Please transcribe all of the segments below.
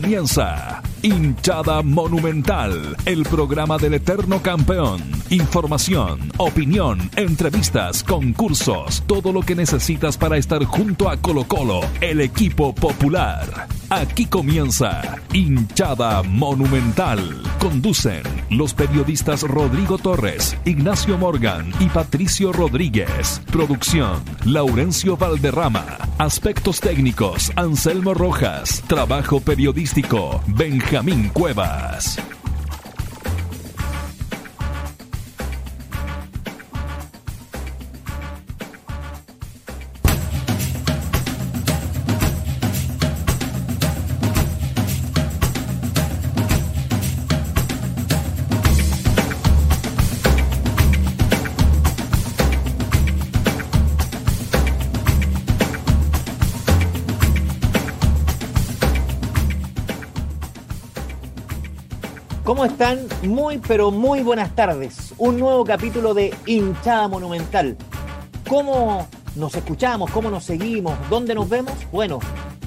comienza Hinchada Monumental, el programa del eterno campeón. Información, opinión, entrevistas, concursos, todo lo que necesitas para estar junto a Colo Colo, el equipo popular. Aquí comienza Hinchada Monumental. Conducen los periodistas Rodrigo Torres, Ignacio Morgan y Patricio Rodríguez. Producción, Laurencio Valderrama. Aspectos técnicos, Anselmo Rojas. Trabajo periodístico, Benjamín Cuevas. Están? Muy, pero muy buenas tardes. Un nuevo capítulo de Hinchada Monumental. ¿Cómo nos escuchamos? ¿Cómo nos seguimos? ¿Dónde nos vemos? Bueno,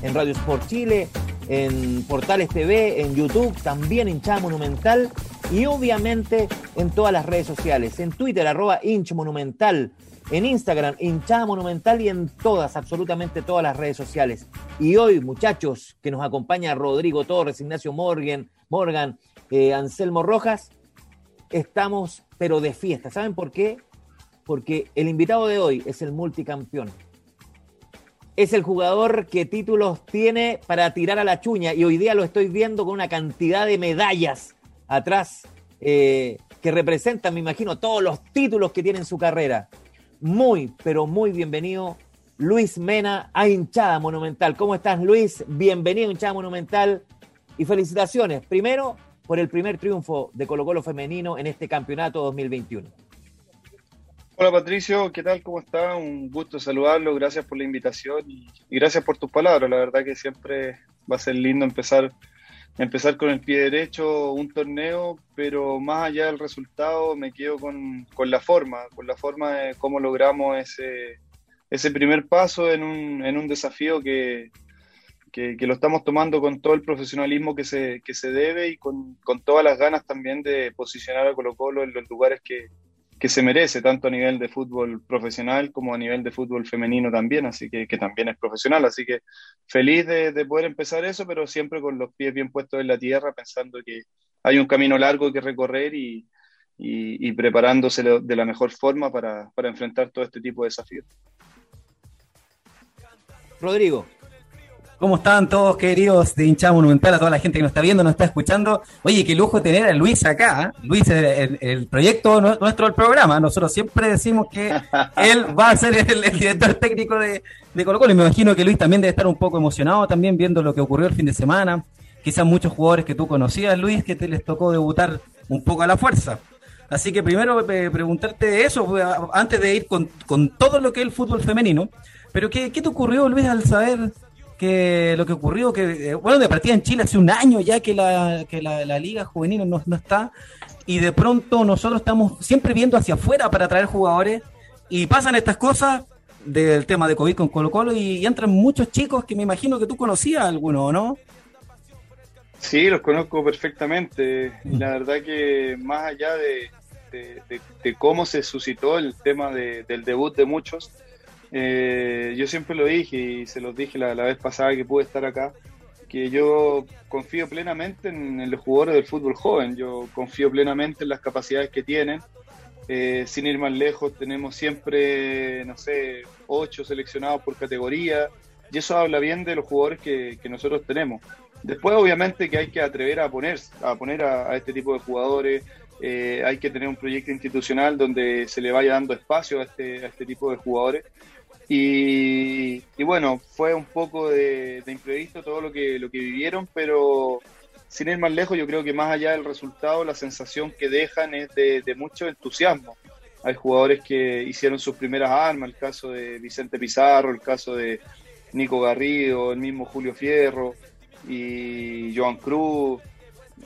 en Radio Sport Chile, en Portales TV, en YouTube, también Hinchada Monumental y obviamente en todas las redes sociales. En Twitter, arroba Hinch Monumental. En Instagram, Hinchada Monumental y en todas, absolutamente todas las redes sociales. Y hoy, muchachos, que nos acompaña Rodrigo Torres, Ignacio Morgan, Morgan, eh, Anselmo Rojas, estamos pero de fiesta. ¿Saben por qué? Porque el invitado de hoy es el multicampeón. Es el jugador que títulos tiene para tirar a la chuña y hoy día lo estoy viendo con una cantidad de medallas atrás eh, que representan, me imagino, todos los títulos que tiene en su carrera. Muy, pero muy bienvenido Luis Mena a Hinchada Monumental. ¿Cómo estás, Luis? Bienvenido a Hinchada Monumental y felicitaciones. Primero, por el primer triunfo de Colo Colo femenino en este campeonato 2021. Hola Patricio, ¿qué tal? ¿Cómo está? Un gusto saludarlo, gracias por la invitación y, gracias por tus palabras. La verdad que siempre va a ser lindo empezar, empezar con el pie derecho un torneo, pero más allá del resultado me quedo con, con la forma, con la forma de cómo logramos ese, ese primer paso en un, en un desafío que, que, lo estamos tomando con todo el profesionalismo que se, que se debe y con, con, todas las ganas también de posicionar a Colo Colo en los lugares que, que, se merece, tanto a nivel de fútbol profesional como a nivel de fútbol femenino también, así que, que también es profesional. Así que feliz de, de, poder empezar eso, pero siempre con los pies bien puestos en la tierra, pensando que hay un camino largo que recorrer y, y, y preparándose de la mejor forma para, para enfrentar todo este tipo de desafíos. Rodrigo, ¿Cómo están todos queridos de hinchada monumental? A toda la gente que nos está viendo, nos está escuchando. Oye, qué lujo tener a Luis acá. ¿eh? Luis es el, proyecto nuestro del programa. Nosotros siempre decimos que él va a ser el, director técnico de, de Colo Colo. Y me imagino que Luis también debe estar un poco emocionado también viendo lo que ocurrió el fin de semana. Quizás muchos jugadores que tú conocías, Luis, que te les tocó debutar un poco a la fuerza. Así que primero eh, preguntarte eso, eh, antes de ir con, con, todo lo que es el fútbol femenino. Pero ¿qué, ¿qué te ocurrió, Luis, al saber que lo que ocurrió, que, eh, bueno, de partida en Chile hace un año ya que la, que la, liga juvenil no, no, está, y de pronto nosotros estamos siempre viendo hacia afuera para traer jugadores, y pasan estas cosas del tema de COVID con Colo Colo, y, entran muchos chicos que me imagino que tú conocías alguno, ¿no? Sí, los conozco perfectamente. La verdad que más allá de, de, cómo se suscitó el tema del debut de muchos, eh, yo siempre lo dije y se los dije la, vez pasada que pude estar acá, que yo confío plenamente en, los jugadores del fútbol joven, yo confío plenamente en las capacidades que tienen. Eh, sin ir más lejos, tenemos siempre, no sé, ocho seleccionados por categoría, y eso habla bien de los jugadores que, nosotros tenemos. Después, obviamente, que hay que atrever a poner a, poner a, este tipo de jugadores, eh, hay que tener un proyecto institucional donde se le vaya dando espacio a este, a este tipo de jugadores. Y, bueno, fue un poco de, imprevisto todo lo que, lo que vivieron, pero sin ir más lejos, yo creo que más allá del resultado, la sensación que dejan es de, mucho entusiasmo. Hay jugadores que hicieron sus primeras armas, el caso de Vicente Pizarro, el caso de Nico Garrido, el mismo Julio Fierro y Joan Cruz.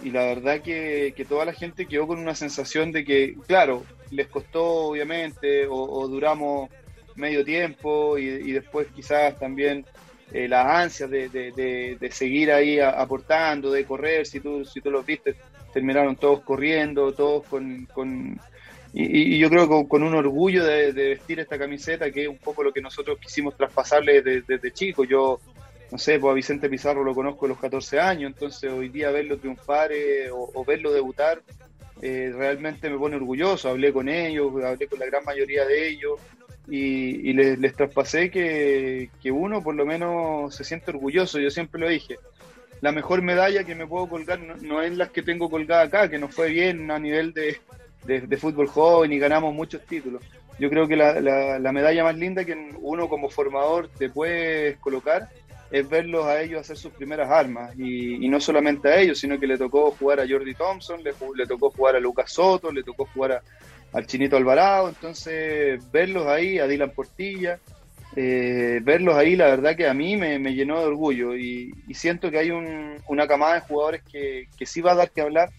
Y la verdad que, toda la gente quedó con una sensación de que, claro, les costó obviamente o duramos medio tiempo y, después quizás también eh, las ansias de, de, seguir ahí aportando, de correr, si tú, si tú los viste, terminaron todos corriendo, todos con... con y, yo creo que con, un orgullo de, vestir esta camiseta, que es un poco lo que nosotros quisimos traspasarle desde, chico. Yo, no sé, pues a Vicente Pizarro lo conozco a los 14 años, entonces hoy día verlo triunfar eh, o, verlo debutar eh, realmente me pone orgulloso. Hablé con ellos, hablé con la gran mayoría de ellos y, les, traspasé que, uno por lo menos se siente orgulloso, yo siempre lo dije. La mejor medalla que me puedo colgar no, es las que tengo colgada acá, que nos fue bien a nivel de, fútbol joven y ganamos muchos títulos. Yo creo que la, la, medalla más linda que uno como formador te puedes colocar es verlos a ellos hacer sus primeras armas. Y, no solamente a ellos, sino que le tocó jugar a Jordi Thompson, le, le tocó jugar a Lucas Soto, le tocó jugar a, al Chinito Alvarado, entonces verlos ahí, a Dylan Portilla, eh, verlos ahí, la verdad que a mí me, llenó de orgullo y, siento que hay una camada de jugadores que, sí va a dar que hablar,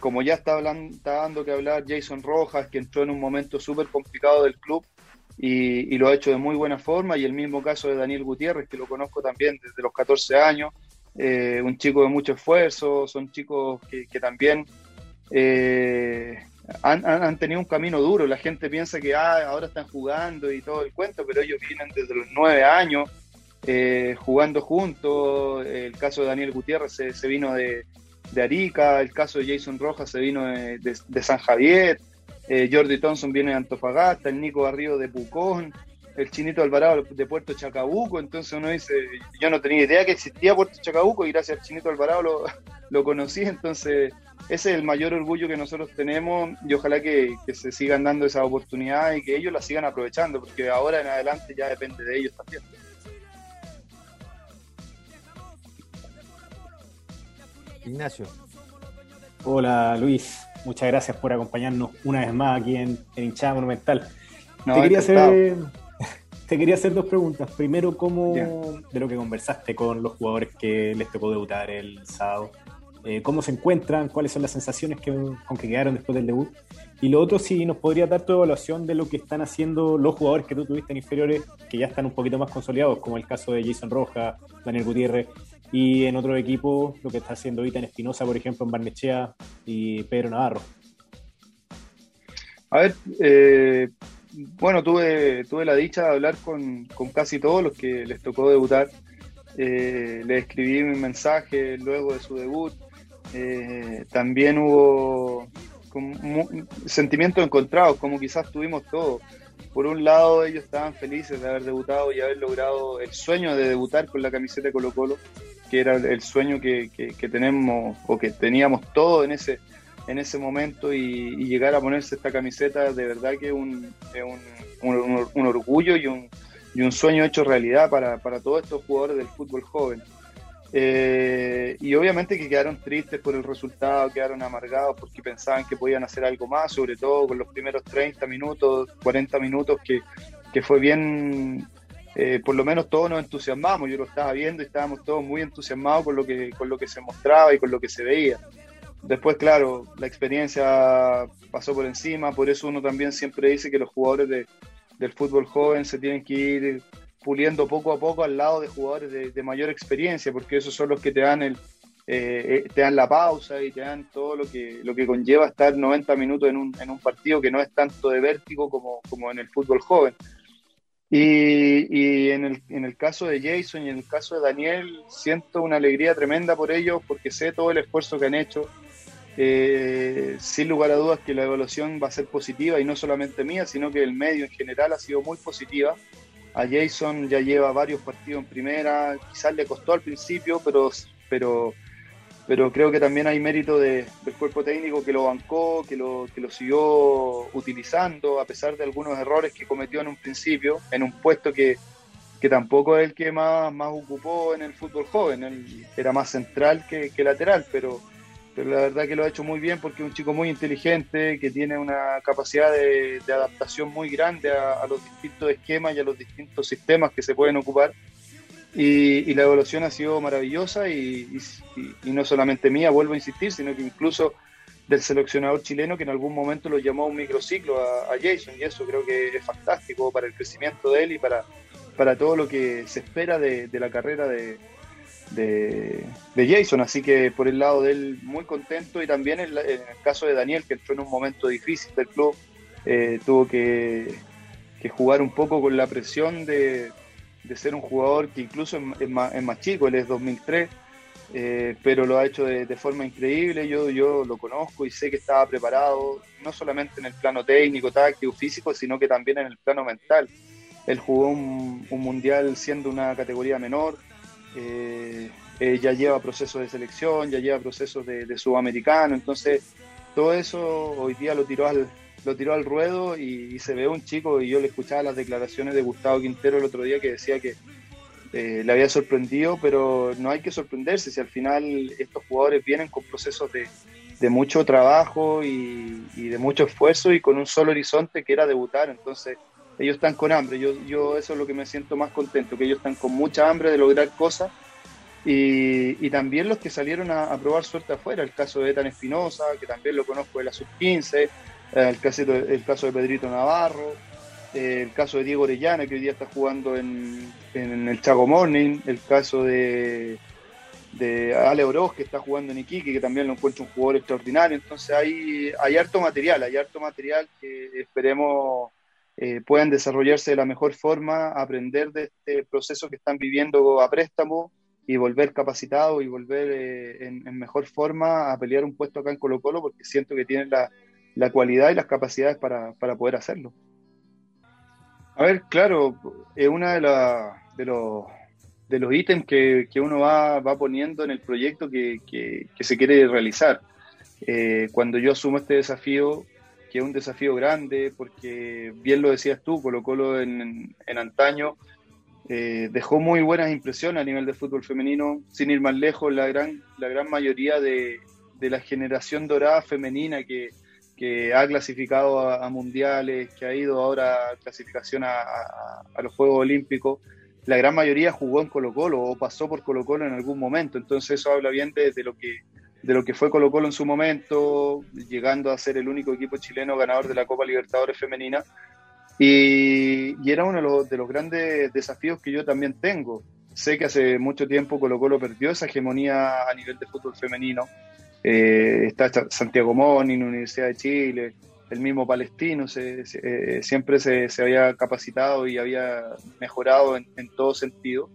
como ya está, hablando, dando que hablar Jason Rojas, que entró en un momento súper complicado del club y, lo ha hecho de muy buena forma, y el mismo caso de Daniel Gutiérrez, que lo conozco también desde los 14 años, eh, un chico de mucho esfuerzo, son chicos que, también... Eh, han, tenido un camino duro. La gente piensa que ah, ahora están jugando y todo el cuento, pero ellos vienen desde los nueve años eh, jugando juntos. El caso de Daniel Gutiérrez se, vino de, Arica, el caso de Jason Rojas se vino de, San Javier, eh, Jordi Thompson viene de Antofagasta, el Nico Barrio de Pucón, el Chinito Alvarado de Puerto Chacabuco. Entonces uno dice, yo no tenía idea que existía Puerto Chacabuco y gracias al Chinito Alvarado lo, lo conocí. Entonces ese es el mayor orgullo que nosotros tenemos y ojalá que, se sigan dando esa oportunidad y que ellos la sigan aprovechando, porque ahora en adelante ya depende de ellos también. Ignacio. Hola Luis, muchas gracias por acompañarnos una vez más aquí en, en Hinchada Monumental. te, quería hacer, te quería hacer dos preguntas. Primero, ¿cómo de lo que conversaste con los jugadores que les tocó debutar el sábado? Eh, cómo se encuentran, cuáles son las sensaciones que, con que quedaron después del debut. Y lo otro, si nos podría dar tu evaluación de lo que están haciendo los jugadores que tú tuviste en inferiores, que ya están un poquito más consolidados, como el caso de Jason Roja, Daniel Gutiérrez, y en otro equipo, lo que está haciendo Itan Espinosa, por ejemplo, en Barnechea y Pedro Navarro. A ver, eh, bueno, tuve, tuve la dicha de hablar con, con casi todos los que les tocó debutar. Eh, le escribí mi mensaje luego de su debut. Eh, también hubo sentimientos encontrados, como quizás tuvimos todos. Por un lado, ellos estaban felices de haber debutado y haber logrado el sueño de debutar con la camiseta de Colo Colo, que era el sueño que, tenemos o que teníamos todos en ese, en ese momento y, llegar a ponerse esta camiseta de verdad que es un, un orgullo y un, y un sueño hecho realidad para, para todos estos jugadores del fútbol joven. Eh, y obviamente que quedaron tristes por el resultado, quedaron amargados porque pensaban que podían hacer algo más, sobre todo con los primeros 30 minutos, 40 minutos, que, que fue bien, eh, por lo menos todos nos entusiasmamos, yo lo estaba viendo y estábamos todos muy entusiasmados con lo que, con lo que se mostraba y con lo que se veía. Después, claro, la experiencia pasó por encima, por eso uno también siempre dice que los jugadores de, del fútbol joven se tienen que ir puliendo poco a poco al lado de jugadores de, mayor experiencia, porque esos son los que te dan el eh, eh, te dan la pausa y te dan todo lo que lo que conlleva estar 90 minutos en un, en un partido que no es tanto de vértigo como, como en el fútbol joven. Y, y en, el, en el caso de Jason y en el caso de Daniel, siento una alegría tremenda por ellos porque sé todo el esfuerzo que han hecho, eh, sin lugar a dudas que la evaluación va a ser positiva y no solamente mía, sino que el medio en general ha sido muy positiva. A Jason ya lleva varios partidos en primera, quizás le costó al principio, pero, pero, pero creo que también hay mérito del cuerpo técnico que lo bancó, que lo, que lo siguió utilizando, a pesar de algunos errores que cometió en un principio, en un puesto que, que tampoco es el que más, más ocupó en el fútbol joven, él era más central que, que lateral, pero pero la verdad que lo ha hecho muy bien porque es un chico muy inteligente, que tiene una capacidad de, adaptación muy grande a, los distintos esquemas y a los distintos sistemas que se pueden ocupar. Y, la evolución ha sido maravillosa y, no solamente mía, vuelvo a insistir, sino que incluso del seleccionador chileno que en algún momento lo llamó un microciclo a, Jason y eso creo que es fantástico para el crecimiento de él y para, para todo lo que se espera de, la carrera de, de, Jason. Así que por el lado de él, muy contento. Y también en, el caso de Daniel, que entró en un momento difícil del club, eh, tuvo que, jugar un poco con la presión de, ser un jugador que incluso es, más, es más chico, él es 2003 eh, pero lo ha hecho de, forma increíble. Yo, yo lo conozco y sé que estaba preparado, no solamente en el plano técnico, táctico, físico, sino que también en el plano mental. Él jugó un, mundial siendo una categoría menor, eh, eh, ya lleva procesos de selección, ya lleva procesos de, sudamericano, entonces todo eso hoy día lo tiró al, lo tiró al ruedo y, se ve un chico, y yo le escuchaba las declaraciones de Gustavo Quintero el otro día que decía que eh, le había sorprendido, pero no hay que sorprenderse si al final estos jugadores vienen con procesos de, mucho trabajo y, de mucho esfuerzo y con un solo horizonte que era debutar. Entonces, ellos están con hambre. Yo, yo eso es lo que me siento más contento, que ellos están con mucha hambre de lograr cosas. Y, también los que salieron a, probar suerte afuera, el caso de Etan Espinosa, que también lo conozco de la sub-15, eh, el, el caso de Pedrito Navarro, el caso de Diego Orellana, que hoy día está jugando en, el Chago Morning, el caso de, de Ale Oroz, que está jugando en Iquique, que también lo encuentro un jugador extraordinario. Entonces hay, hay harto material, hay harto material que esperemos eh, puedan desarrollarse de la mejor forma, aprender de este proceso que están viviendo a préstamo y volver capacitados y volver eh, en, mejor forma a pelear un puesto acá en Colo Colo, porque siento que tienen la, la cualidad y las capacidades para, para poder hacerlo. A ver, claro, es uno de, de, los, de los ítems que, uno va, poniendo en el proyecto que, se quiere realizar. Eh, cuando yo asumo este desafío, que es un desafío grande, porque bien lo decías tú, Colo Colo en, en antaño eh, dejó muy buenas impresiones a nivel de fútbol femenino, sin ir más lejos, la gran, la gran mayoría de, de la generación dorada femenina que, que ha clasificado a, mundiales, que ha ido ahora a clasificación a, los Juegos Olímpicos, la gran mayoría jugó en Colo Colo o pasó por Colo Colo en algún momento. Entonces eso habla bien de, lo que de lo que fue Colo Colo en su momento, llegando a ser el único equipo chileno ganador de la Copa Libertadores Femenina. Y, era uno de los, de los grandes desafíos que yo también tengo. Sé que hace mucho tiempo Colo Colo perdió esa hegemonía a nivel de fútbol femenino eh, está Santiago Moni, Universidad de Chile, el mismo Palestino, eh, siempre se, había capacitado y había mejorado en, todo sentido.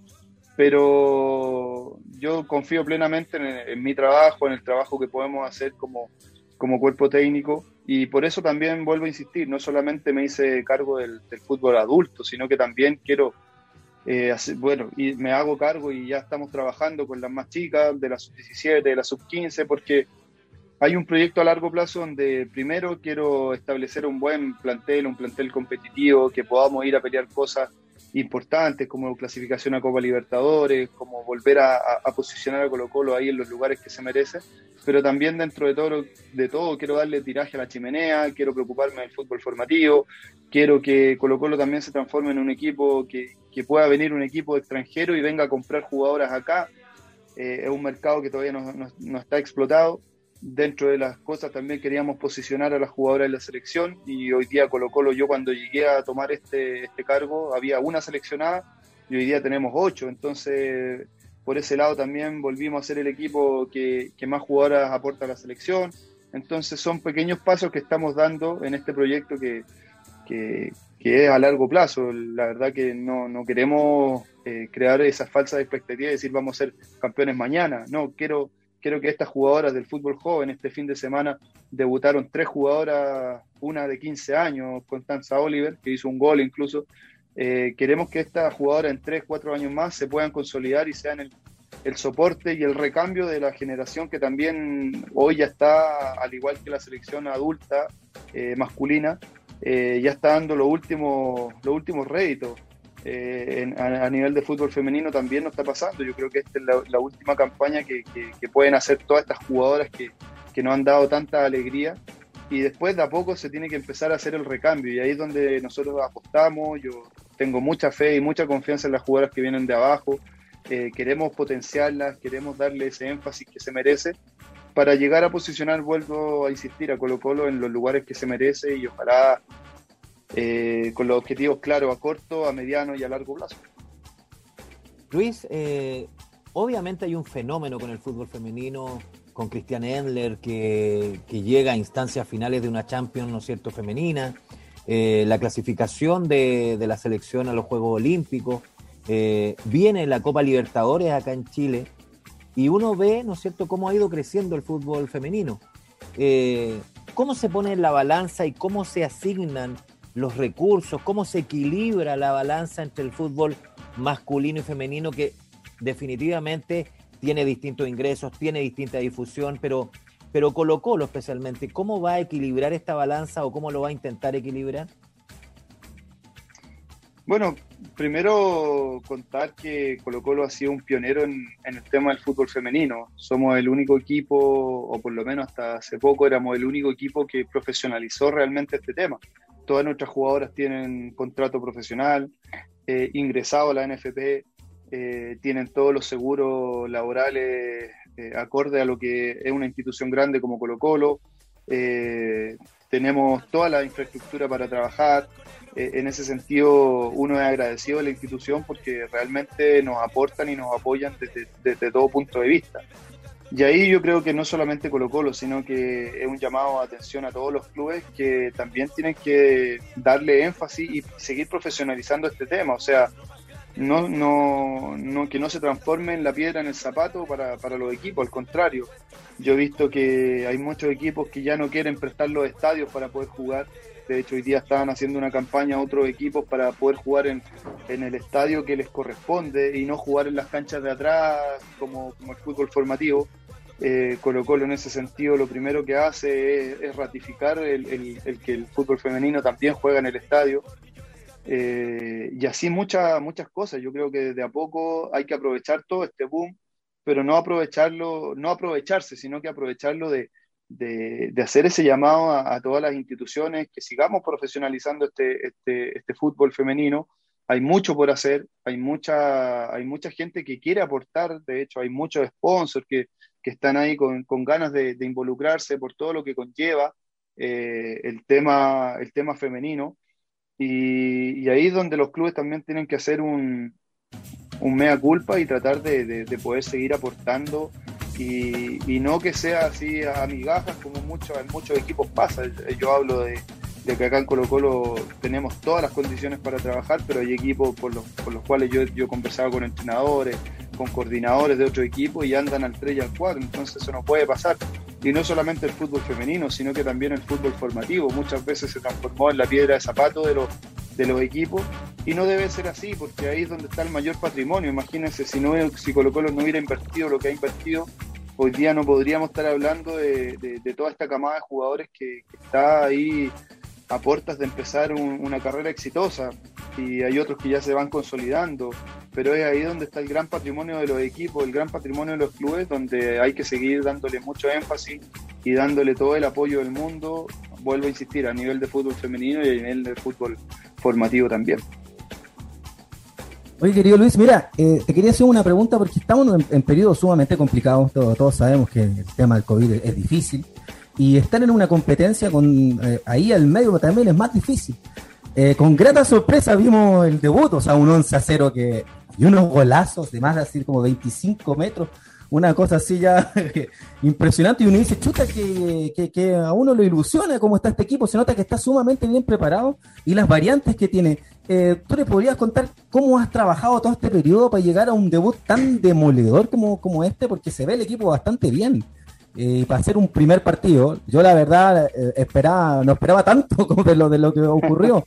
Pero yo confío plenamente en, mi trabajo, en el trabajo que podemos hacer como, como cuerpo técnico y por eso también vuelvo a insistir, no solamente me hice cargo del fútbol adulto, sino que también quiero eh, bueno, y me hago cargo y ya estamos trabajando con las más chicas, de la sub-17, de la sub-15, porque hay un proyecto a largo plazo donde primero quiero establecer un buen plantel, un plantel competitivo, que podamos ir a pelear cosas importantes como clasificación a Copa Libertadores, como volver a, posicionar a Colo Colo ahí en los lugares que se merece, pero también dentro de todo, de todo quiero darle tiraje a la chimenea, quiero preocuparme del fútbol formativo, quiero que Colo Colo también se transforme en un equipo que, pueda venir un equipo extranjero y venga a comprar jugadoras acá. Eh, es un mercado que todavía no, está explotado. Dentro de las cosas también queríamos posicionar a las jugadoras de la selección y hoy día Colo Colo, yo cuando llegué a tomar este, este cargo había una seleccionada y hoy día tenemos ocho. Entonces, por ese lado también volvimos a ser el equipo que, que más jugadoras aporta a la selección. Entonces son pequeños pasos que estamos dando en este proyecto que, que, es a largo plazo. La verdad que no, no queremos eh, crear esas falsas expectativas y decir vamos a ser campeones mañana. No, quiero, quiero que estas jugadoras del fútbol joven este fin de semana debutaron tres jugadoras, una de 15 años, Constanza Oliver, que hizo un gol incluso. Eh, queremos que estas jugadoras en tres, cuatro años más se puedan consolidar y sean el, el soporte y el recambio de la generación que también hoy ya está, al igual que la selección adulta eh, masculina, eh, ya está dando los últimos, los últimos réditos. Eh, a, nivel de fútbol femenino también nos está pasando. Yo creo que esta es la, última campaña que, pueden hacer todas estas jugadoras que, nos han dado tanta alegría. Y después de a poco se tiene que empezar a hacer el recambio. Y ahí es donde nosotros apostamos. Yo tengo mucha fe y mucha confianza en las jugadoras que vienen de abajo. Eh, queremos potenciarlas, queremos darle ese énfasis que se merece para llegar a posicionar, vuelvo a insistir, a Colo Colo en los lugares que se merece y ojalá eh, con los objetivos claros a corto, a mediano y a largo plazo. Luis, eh, obviamente hay un fenómeno con el fútbol femenino, con Cristian Endler, que, llega a instancias finales de una Champions, ¿no es cierto?, femenina, eh, la clasificación de, la selección a los Juegos Olímpicos, viene la Copa Libertadores acá en Chile, y uno ve, ¿no es cierto?, cómo ha ido creciendo el fútbol femenino. ¿Cómo se pone en la balanza y cómo se asignan los recursos, cómo se equilibra la balanza entre el fútbol masculino y femenino que definitivamente tiene distintos ingresos, tiene distinta difusión, pero, pero Colo Colo especialmente, ¿cómo va a equilibrar esta balanza o cómo lo va a intentar equilibrar? Bueno, primero contar que Colo Colo ha sido un pionero en, en, el tema del fútbol femenino. Somos el único equipo, o por lo menos hasta hace poco éramos el único equipo que profesionalizó realmente este tema todas nuestras jugadoras tienen contrato profesional, eh, ingresado a la NFP, eh, tienen todos los seguros laborales eh, acorde a lo que es una institución grande como Colo Colo. tenemos toda la infraestructura para trabajar. en ese sentido, uno es agradecido a la institución porque realmente nos aportan y nos apoyan desde todo punto de vista. Y ahí yo creo que no solamente Colo Colo, sino que es un llamado a atención a todos los clubes que también tienen que darle énfasis y seguir profesionalizando este tema. O sea, no, no, no, que no se transforme en la piedra en el zapato para, para los equipos, al contrario. Yo he visto que hay muchos equipos que ya no quieren prestar los estadios para poder jugar. De hecho, hoy día estaban haciendo una campaña a otros equipos para poder jugar en, el estadio que les corresponde y no jugar en las canchas de atrás como, como el fútbol formativo. Eh, Colo Colo en ese sentido lo primero que hace es, ratificar el, que el fútbol femenino también juega en el estadio. Eh, y así muchas muchas cosas. Yo creo que de a poco hay que aprovechar todo este boom, pero no aprovecharlo, no aprovecharse, sino que aprovecharlo de, hacer ese llamado a, todas las instituciones, que sigamos profesionalizando este, este, este fútbol femenino. Hay mucho por hacer, hay mucha, hay mucha gente que quiere aportar, de hecho hay muchos sponsors que, que están ahí con, con ganas de, involucrarse por todo lo que conlleva eh, el, tema, el tema femenino. Y, ahí es donde los clubes también tienen que hacer un, un mea culpa y tratar de, de, poder seguir aportando y, y, no que sea así a migajas como muchos, en muchos equipos pasa. Yo hablo de, de, que acá en Colo Colo tenemos todas las condiciones para trabajar, pero hay equipos por los, por los cuales yo, yo conversaba con entrenadores, con coordinadores de otro equipo y andan al 3 y al 4, entonces eso no puede pasar. Y no solamente el fútbol femenino, sino que también el fútbol formativo. Muchas veces se transformó en la piedra de zapato de los, de los equipos y no debe ser así, porque ahí es donde está el mayor patrimonio. Imagínense, si, no, si Colo Colo no hubiera invertido lo que ha invertido, hoy día no podríamos estar hablando de, de, toda esta camada de jugadores que, está ahí a puertas de empezar una carrera exitosa y hay otros que ya se van consolidando pero es ahí donde está el gran patrimonio de los equipos, el gran patrimonio de los clubes, donde hay que seguir dándole mucho énfasis y dándole todo el apoyo del mundo, vuelvo a insistir, a nivel de fútbol femenino y a nivel de fútbol formativo también. Oye, querido Luis, mira, eh, te quería hacer una pregunta porque estamos en, periodos sumamente complicados, todos, todos, sabemos que el tema del COVID es, difícil y estar en una competencia con eh, ahí al medio también es más difícil. Eh, con grata sorpresa vimos el debut, o sea, un 11 a 0 que, y unos golazos de más de así como 25 metros, una cosa así ya impresionante. Y uno dice, chuta, que, a uno lo ilusiona cómo está este equipo, se nota que está sumamente bien preparado y las variantes que tiene. Eh, ¿Tú le podrías contar cómo has trabajado todo este periodo para llegar a un debut tan demoledor como, como este? Porque se ve el equipo bastante bien. Eh, para hacer un primer partido, yo la verdad eh, esperaba, no esperaba tanto como de lo, de lo que ocurrió.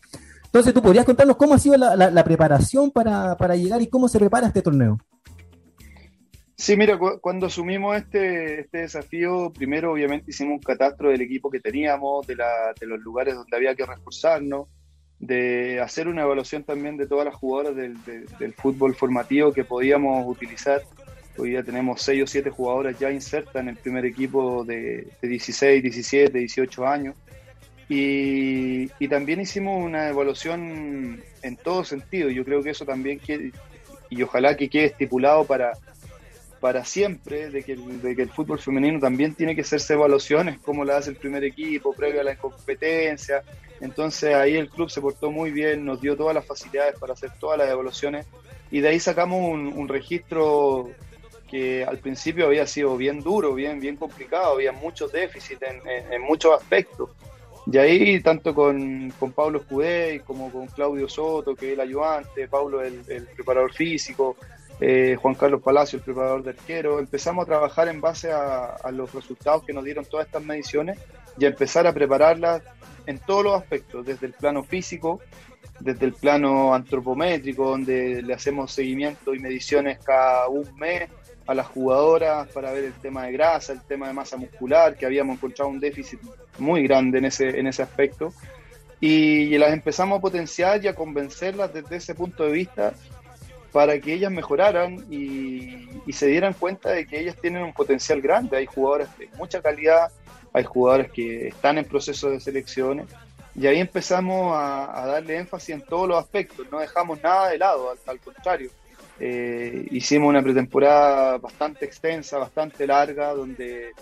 Entonces, ¿tú podrías contarnos cómo ha sido la, preparación para, llegar y cómo se prepara este torneo? Sí, mira, cuando asumimos este, este desafío, primero obviamente hicimos un catastro del equipo que teníamos, de, los lugares donde había que reforzarnos, de hacer una evaluación también de todas las jugadoras del, fútbol formativo que podíamos utilizar. Hoy día tenemos 6 o 7 jugadoras ya insertas en el primer equipo de, de 16, 17, 18 años. Y, también hicimos una evaluación en todo sentido. Yo creo que eso también, quiere, y ojalá que quede estipulado para, para siempre de que, de que el fútbol femenino también tiene que hacerse evaluaciones, como la hace el primer equipo, previo a la competencia. Entonces ahí el club se portó muy bien, nos dio todas las facilidades para hacer todas las evaluaciones y de ahí sacamos un, registro que al principio había sido bien duro, bien, bien complicado, había muchos déficits en, muchos aspectos. Y ahí, tanto con, con Pablo Escudé como con Claudio Soto, que es el ayudante, Pablo el, el preparador físico, eh, Juan Carlos Palacio, el preparador de arquero, empezamos a trabajar en base a, los resultados que nos dieron todas estas mediciones y a empezar a prepararlas en todos los aspectos, desde el plano físico, desde el plano antropométrico, donde le hacemos seguimiento y mediciones cada un mes a las jugadoras para ver el tema de grasa, el tema de masa muscular, que habíamos encontrado un déficit muy grande en ese, en ese aspecto. Y, las empezamos a potenciar y a convencerlas desde ese punto de vista para que ellas mejoraran y, se dieran cuenta de que ellas tienen un potencial grande. Hay jugadoras de mucha calidad, hay jugadores que están en proceso de selecciones y ahí empezamos a, darle énfasis en todos los aspectos, no dejamos nada de lado, al, contrario. Eh, hicimos una pretemporada bastante extensa, bastante larga, donde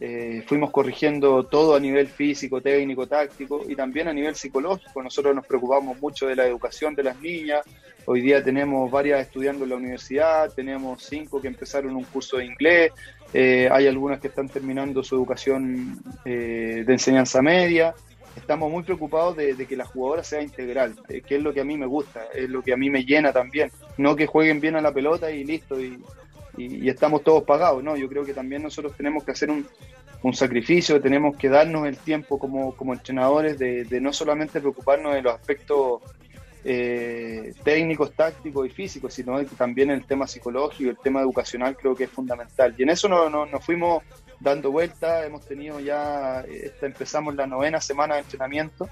eh, fuimos corrigiendo todo a nivel físico, técnico, táctico y también a nivel psicológico. Nosotros nos preocupamos mucho de la educación de las niñas. Hoy día tenemos varias estudiando en la universidad, tenemos cinco que empezaron un curso de inglés, eh, hay algunas que están terminando su educación de enseñanza media estamos muy preocupados de, que la jugadora sea integral, eh, que es lo que a mí me gusta, es lo que a mí me llena también. No que jueguen bien a la pelota y listo, y, estamos todos pagados, ¿no? Yo creo que también nosotros tenemos que hacer un, sacrificio, tenemos que darnos el tiempo como, como entrenadores de, no solamente preocuparnos de los aspectos eh, técnicos, tácticos y físicos, sino también el tema psicológico, el tema educacional creo que es fundamental. Y en eso nos no, nos fuimos dando vueltas, hemos tenido ya, esta, empezamos la novena semana de entrenamiento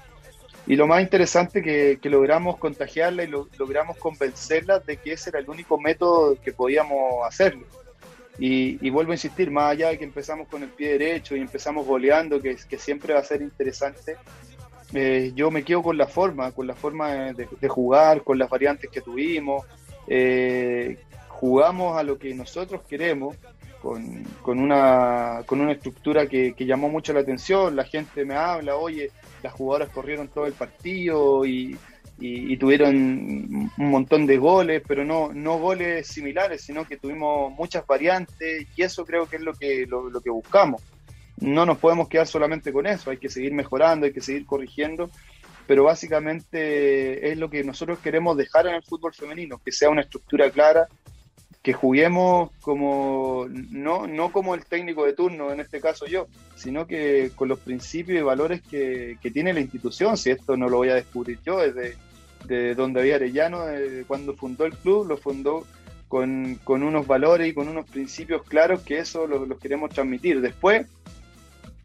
y lo más interesante que, que logramos contagiarla y logramos convencerla de que ese era el único método que podíamos hacerlo. Y, vuelvo a insistir, más allá de que empezamos con el pie derecho y empezamos goleando, que, siempre va a ser interesante, eh, yo me quedo con la forma, con la forma de, jugar, con las variantes que tuvimos. Eh, jugamos a lo que nosotros queremos con, con, una, con una estructura que, llamó mucho la atención. La gente me habla, oye, las jugadoras corrieron todo el partido y, tuvieron un montón de goles, pero no, no goles similares, sino que tuvimos muchas variantes y eso creo que es lo que, lo, lo que buscamos. No nos podemos quedar solamente con eso, hay que seguir mejorando, hay que seguir corrigiendo, pero básicamente es lo que nosotros queremos dejar en el fútbol femenino, que sea una estructura clara, que juguemos como no, no como el técnico de turno, en este caso yo, sino que con los principios y valores que, tiene la institución, si esto no lo voy a descubrir yo, desde de donde había Arellano, cuando fundó el club, lo fundó con, unos valores y con unos principios claros que eso los queremos transmitir. Después,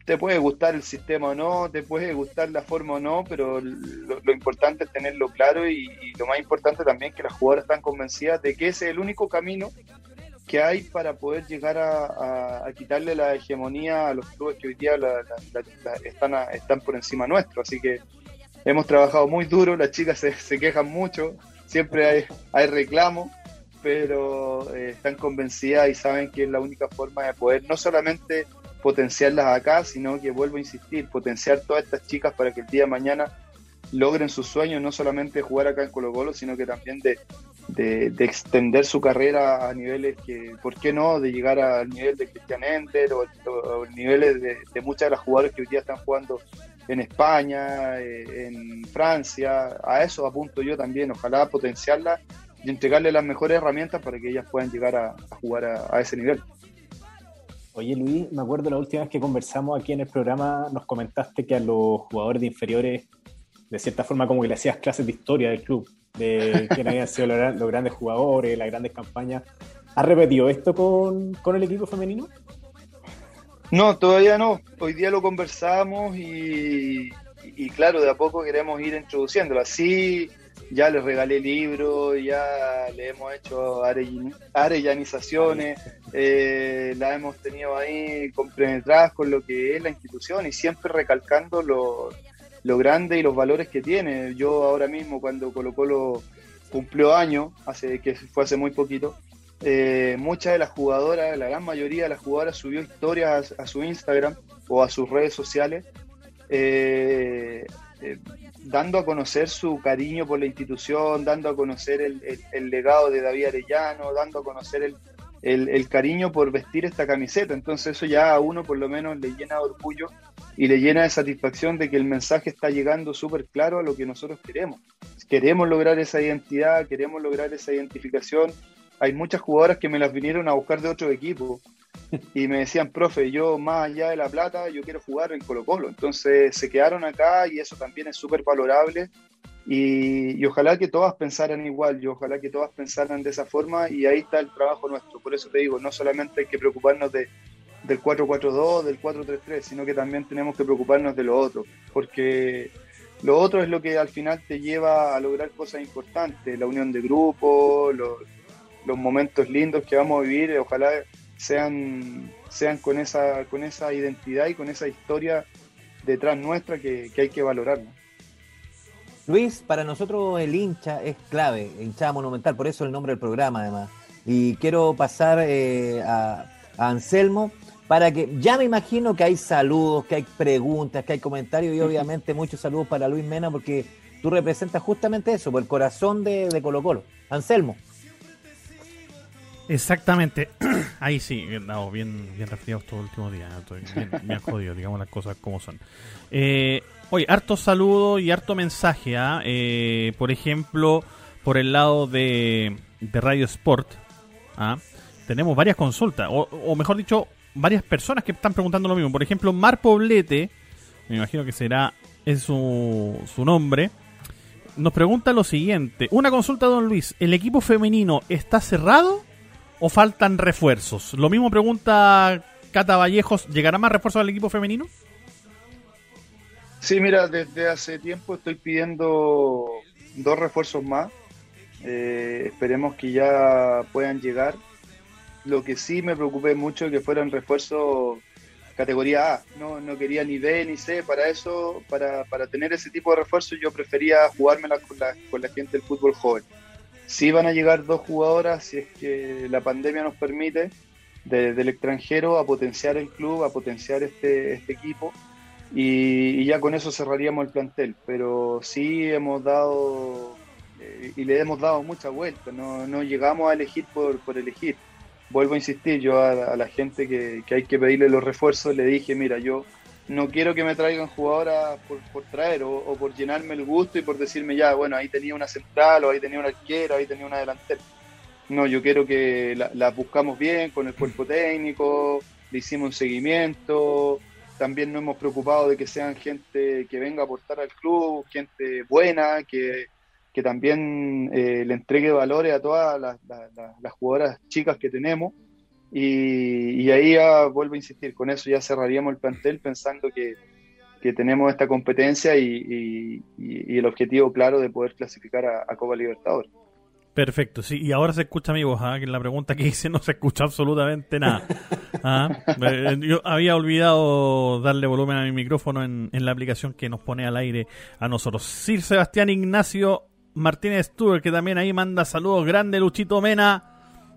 te puede gustar el sistema o no, te puede gustar la forma o no, pero lo, importante es tenerlo claro y, lo más importante también es que las jugadoras están convencidas de que ese es el único camino que hay para poder llegar a, quitarle la hegemonía a los clubes que hoy día están, están por encima nuestro. Así que hemos trabajado muy duro, las chicas se, quejan mucho, siempre hay, hay reclamos, pero eh, están convencidas y saben que es la única forma de poder no solamente potenciarlas acá, sino que vuelvo a insistir, potenciar todas estas chicas para que el día de mañana logren sus sueños, no solamente de jugar acá en Colo Colo, sino que también de, extender su carrera a niveles que, ¿por qué no?, de llegar al nivel de Cristian Ender o, niveles de, muchas de las jugadoras que hoy día están jugando en España, eh, en Francia, a eso apunto yo también, ojalá potenciarlas y entregarle las mejores herramientas para que ellas puedan llegar a, jugar a ese nivel. Oye Luis, me acuerdo la última vez que conversamos aquí en el programa, nos comentaste que a los jugadores de inferiores, de cierta forma como que le hacías clases de historia del club, de quién habían sido los, grandes jugadores, las grandes campañas. ¿Has repetido esto con, el equipo femenino? No, todavía no. Hoy día lo conversamos y, y claro, de a poco queremos ir introduciéndolo. Así ya les regalé libros, ya le hemos hecho arellanizaciones, eh, la hemos tenido ahí compenetradas con lo que es la institución y siempre recalcando lo, lo grande y los valores que tiene. Yo ahora mismo cuando Colo Colo cumplió años, hace, que fue hace muy poquito, eh, muchas de las jugadoras, la gran mayoría de las jugadoras subió historias a, su Instagram o a sus redes sociales, eh, eh, dando a conocer su cariño por la institución, dando a conocer el, legado de David Arellano, dando a conocer el, el, cariño por vestir esta camiseta. Entonces eso ya a uno por lo menos le llena de orgullo y le llena de satisfacción de que el mensaje está llegando súper claro a lo que nosotros queremos. Queremos lograr esa identidad, queremos lograr esa identificación. Hay muchas jugadoras que me las vinieron a buscar de otro equipo y me decían, profe, yo más allá de la plata, yo quiero jugar en Colo Colo. Entonces se quedaron acá y eso también es súper valorable y, ojalá que todas pensaran igual, y ojalá que todas pensaran de esa forma y ahí está el trabajo nuestro. Por eso te digo, no solamente hay que preocuparnos de, del 4-4-2, del 4-3-3, sino que también tenemos que preocuparnos de lo otro, porque lo otro es lo que al final te lleva a lograr cosas importantes, la unión de grupo, los, momentos lindos que vamos a vivir, ojalá sean, sean con, esa, con esa identidad y con esa historia detrás nuestra que, que hay que valorar. Luis, para nosotros el hincha es clave, hinchada monumental, por eso el nombre del programa además. Y quiero pasar eh, a, Anselmo para que, ya me imagino que hay saludos, que hay preguntas, que hay comentarios y obviamente muchos saludos para Luis Mena porque tú representas justamente eso, por el corazón de, Colo Colo. Anselmo. Exactamente, ahí sí, no, bien, bien resfriados todo el último día, bien, bien jodido, digamos las cosas como son. Eh, Oye, harto saludo y harto mensaje. ¿ah? Eh, por ejemplo, por el lado de, Radio Sport, ¿ah? tenemos varias consultas, o, mejor dicho, varias personas que están preguntando lo mismo. Por ejemplo, Mar Poblete, me imagino que será es su, su nombre, nos pregunta lo siguiente. Una consulta, don Luis. ¿El equipo femenino está cerrado o faltan refuerzos? Lo mismo pregunta Cata Vallejos. ¿Llegará más refuerzos al equipo femenino? Sí, mira, desde hace tiempo estoy pidiendo dos refuerzos más. Eh, esperemos que ya puedan llegar. Lo que sí me preocupé mucho es que fueran refuerzos categoría A. No, no quería ni B ni C. Para eso, para, para tener ese tipo de refuerzos, yo prefería jugármela con la, con la gente del fútbol joven. Sí van a llegar dos jugadoras, si es que la pandemia nos permite, del extranjero a potenciar el club, a potenciar este, este equipo y, ya con eso cerraríamos el plantel. Pero sí hemos dado eh, y le hemos dado mucha vuelta, no, llegamos a elegir por, elegir. Vuelvo a insistir, yo a, la gente que, hay que pedirle los refuerzos le dije, mira, yo no quiero que me traigan jugadoras por, por traer o, por llenarme el gusto y por decirme ya, bueno, ahí tenía una central o ahí tenía una arquera, ahí tenía una delantera. No, yo quiero que la, la buscamos bien con el cuerpo técnico, le hicimos un seguimiento, también nos hemos preocupado de que sean gente que venga a aportar al club, gente buena, que, también eh, le entregue valores a todas las, jugadoras chicas que tenemos. Y, ahí ya vuelvo a insistir, con eso ya cerraríamos el plantel pensando que, tenemos esta competencia y, el objetivo claro de poder clasificar a, a Copa Libertadores. Perfecto, sí, y ahora se escucha mi voz, ¿ah? que en la pregunta que hice no se escucha absolutamente nada. ¿ah? Eh, yo había olvidado darle volumen a mi micrófono en, la aplicación que nos pone al aire a nosotros. Sir Sebastián Ignacio Martínez Stuber, que también ahí manda saludos, grande Luchito Mena,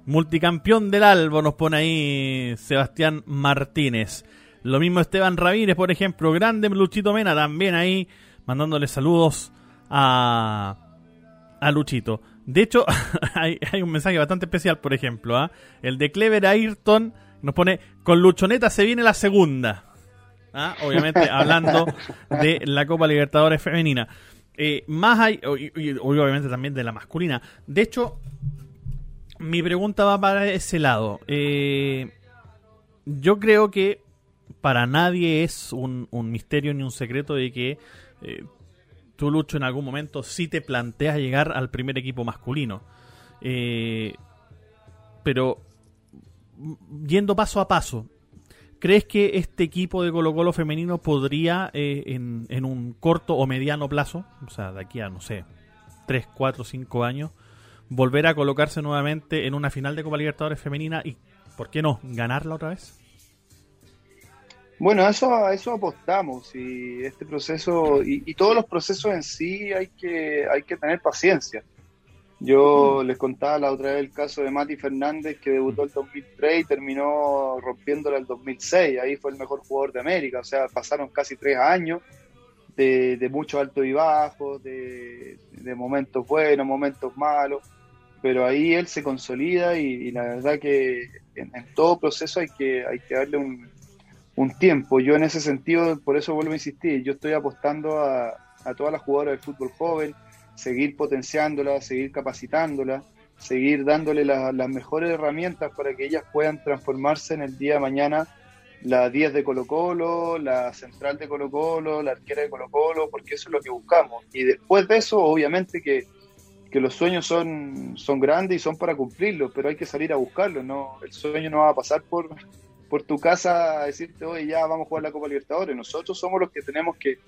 multicampeón del Albo, nos pone ahí Sebastián Martínez. Lo mismo Esteban Ramírez, por ejemplo, grande Luchito Mena, también ahí mandándole saludos a, a Luchito. De hecho, hay, un mensaje bastante especial, por ejemplo. ¿ah? El de Clever Ayrton nos pone, con Luchoneta se viene la segunda. ¿Ah? Obviamente hablando de la Copa Libertadores femenina. Eh, más hay, y, obviamente también de la masculina. De hecho, mi pregunta va para ese lado. Eh, yo creo que para nadie es un, misterio ni un secreto de que eh, tú, Lucho, en algún momento sí te planteas llegar al primer equipo masculino. Eh, pero yendo paso a paso, ¿crees que este equipo de Colo Colo femenino podría eh, en, en, un corto o mediano plazo, o sea, de aquí a, no sé, 3, 4, 5 años, volver a colocarse nuevamente en una final de Copa Libertadores femenina y, ¿por qué no, ganarla otra vez? Bueno, eso, eso apostamos y este proceso y, todos los procesos en sí hay que, hay que tener paciencia. Yo les contaba la otra vez el caso de Mati Fernández, que debutó el 2003 y terminó rompiéndola el 2006. Ahí fue el mejor jugador de América. O sea, pasaron casi tres años de, de mucho alto y bajo, de, momentos buenos, momentos malos. Pero ahí él se consolida y, la verdad que en, todo proceso hay que, hay que darle un, tiempo. Yo en ese sentido, por eso vuelvo a insistir, yo estoy apostando a, a todas las jugadoras del fútbol joven, seguir potenciándola, seguir capacitándola, seguir dándole las mejores herramientas para que ellas puedan transformarse en el día de mañana la 10 de Colo Colo, la central de Colo Colo, la arquera de Colo Colo, porque eso es lo que buscamos. Y después de eso, obviamente que, los sueños son, son grandes y son para cumplirlos, pero hay que salir a buscarlos. ¿no? El sueño no va a pasar por, por tu casa a decirte, oye, ya vamos a jugar la Copa Libertadores. Nosotros somos los que tenemos que,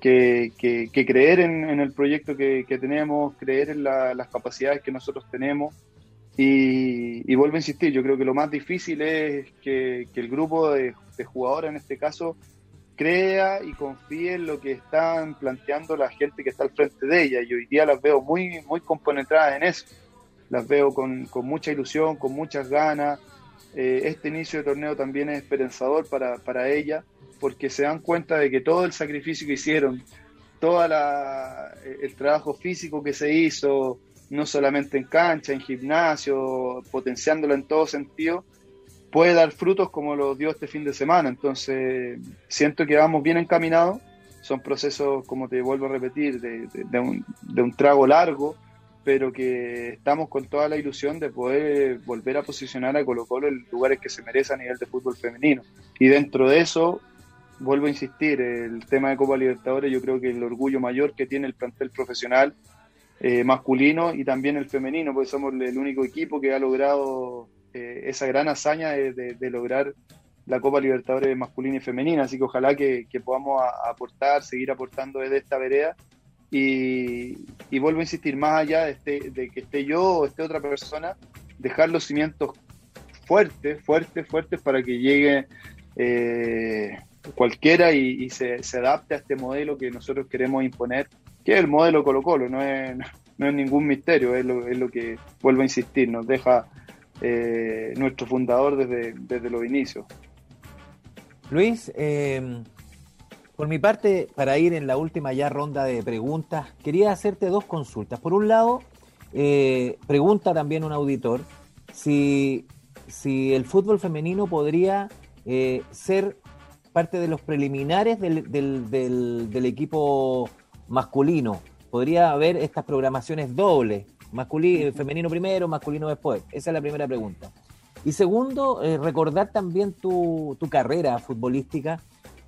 que, que, creer en, el proyecto que, tenemos, creer en las capacidades que nosotros tenemos. Y, vuelvo a insistir, yo creo que lo más difícil es que, el grupo de, jugadores, en este caso, crea y confíe en lo que están planteando la gente que está al frente de ella. Y hoy día las veo muy, muy compenetradas en eso. Las veo con, con mucha ilusión, con muchas ganas. Eh, este inicio de torneo también es esperanzador para, para ella porque se dan cuenta de que todo el sacrificio que hicieron, todo el trabajo físico que se hizo, no solamente en cancha, en gimnasio, potenciándolo en todo sentido, puede dar frutos como los dio este fin de semana. Entonces, siento que vamos bien encaminados. Son procesos, como te vuelvo a repetir, de, un, de un trago largo, pero que estamos con toda la ilusión de poder volver a posicionar a Colo Colo en lugares que se merece a nivel de fútbol femenino. Y dentro de eso, vuelvo a insistir, el tema de Copa Libertadores yo creo que el orgullo mayor que tiene el plantel profesional eh, masculino y también el femenino, porque somos el único equipo que ha logrado eh, esa gran hazaña de, lograr la Copa Libertadores masculina y femenina, así que ojalá que, podamos aportar, seguir aportando desde esta vereda. Y, vuelvo a insistir, más allá de, este, de que esté yo o esté otra persona, dejar los cimientos fuertes, fuertes, fuertes para que llegue eh, cualquiera y, se, adapte a este modelo que nosotros queremos imponer, que es el modelo Colo Colo, no es, no es ningún misterio, es lo, es lo que, vuelvo a insistir, nos deja eh, nuestro fundador desde, desde los inicios. Luis, em, por mi parte, para ir en la última ya ronda de preguntas, quería hacerte dos consultas. Por un lado, eh, pregunta también un auditor si, si el fútbol femenino podría eh, ser parte de los preliminares del, del, equipo masculino. Podría haber estas programaciones dobles, masculino, femenino primero, masculino después. Esa es la primera pregunta. Y segundo, eh, recordar también tu, tu, carrera futbolística.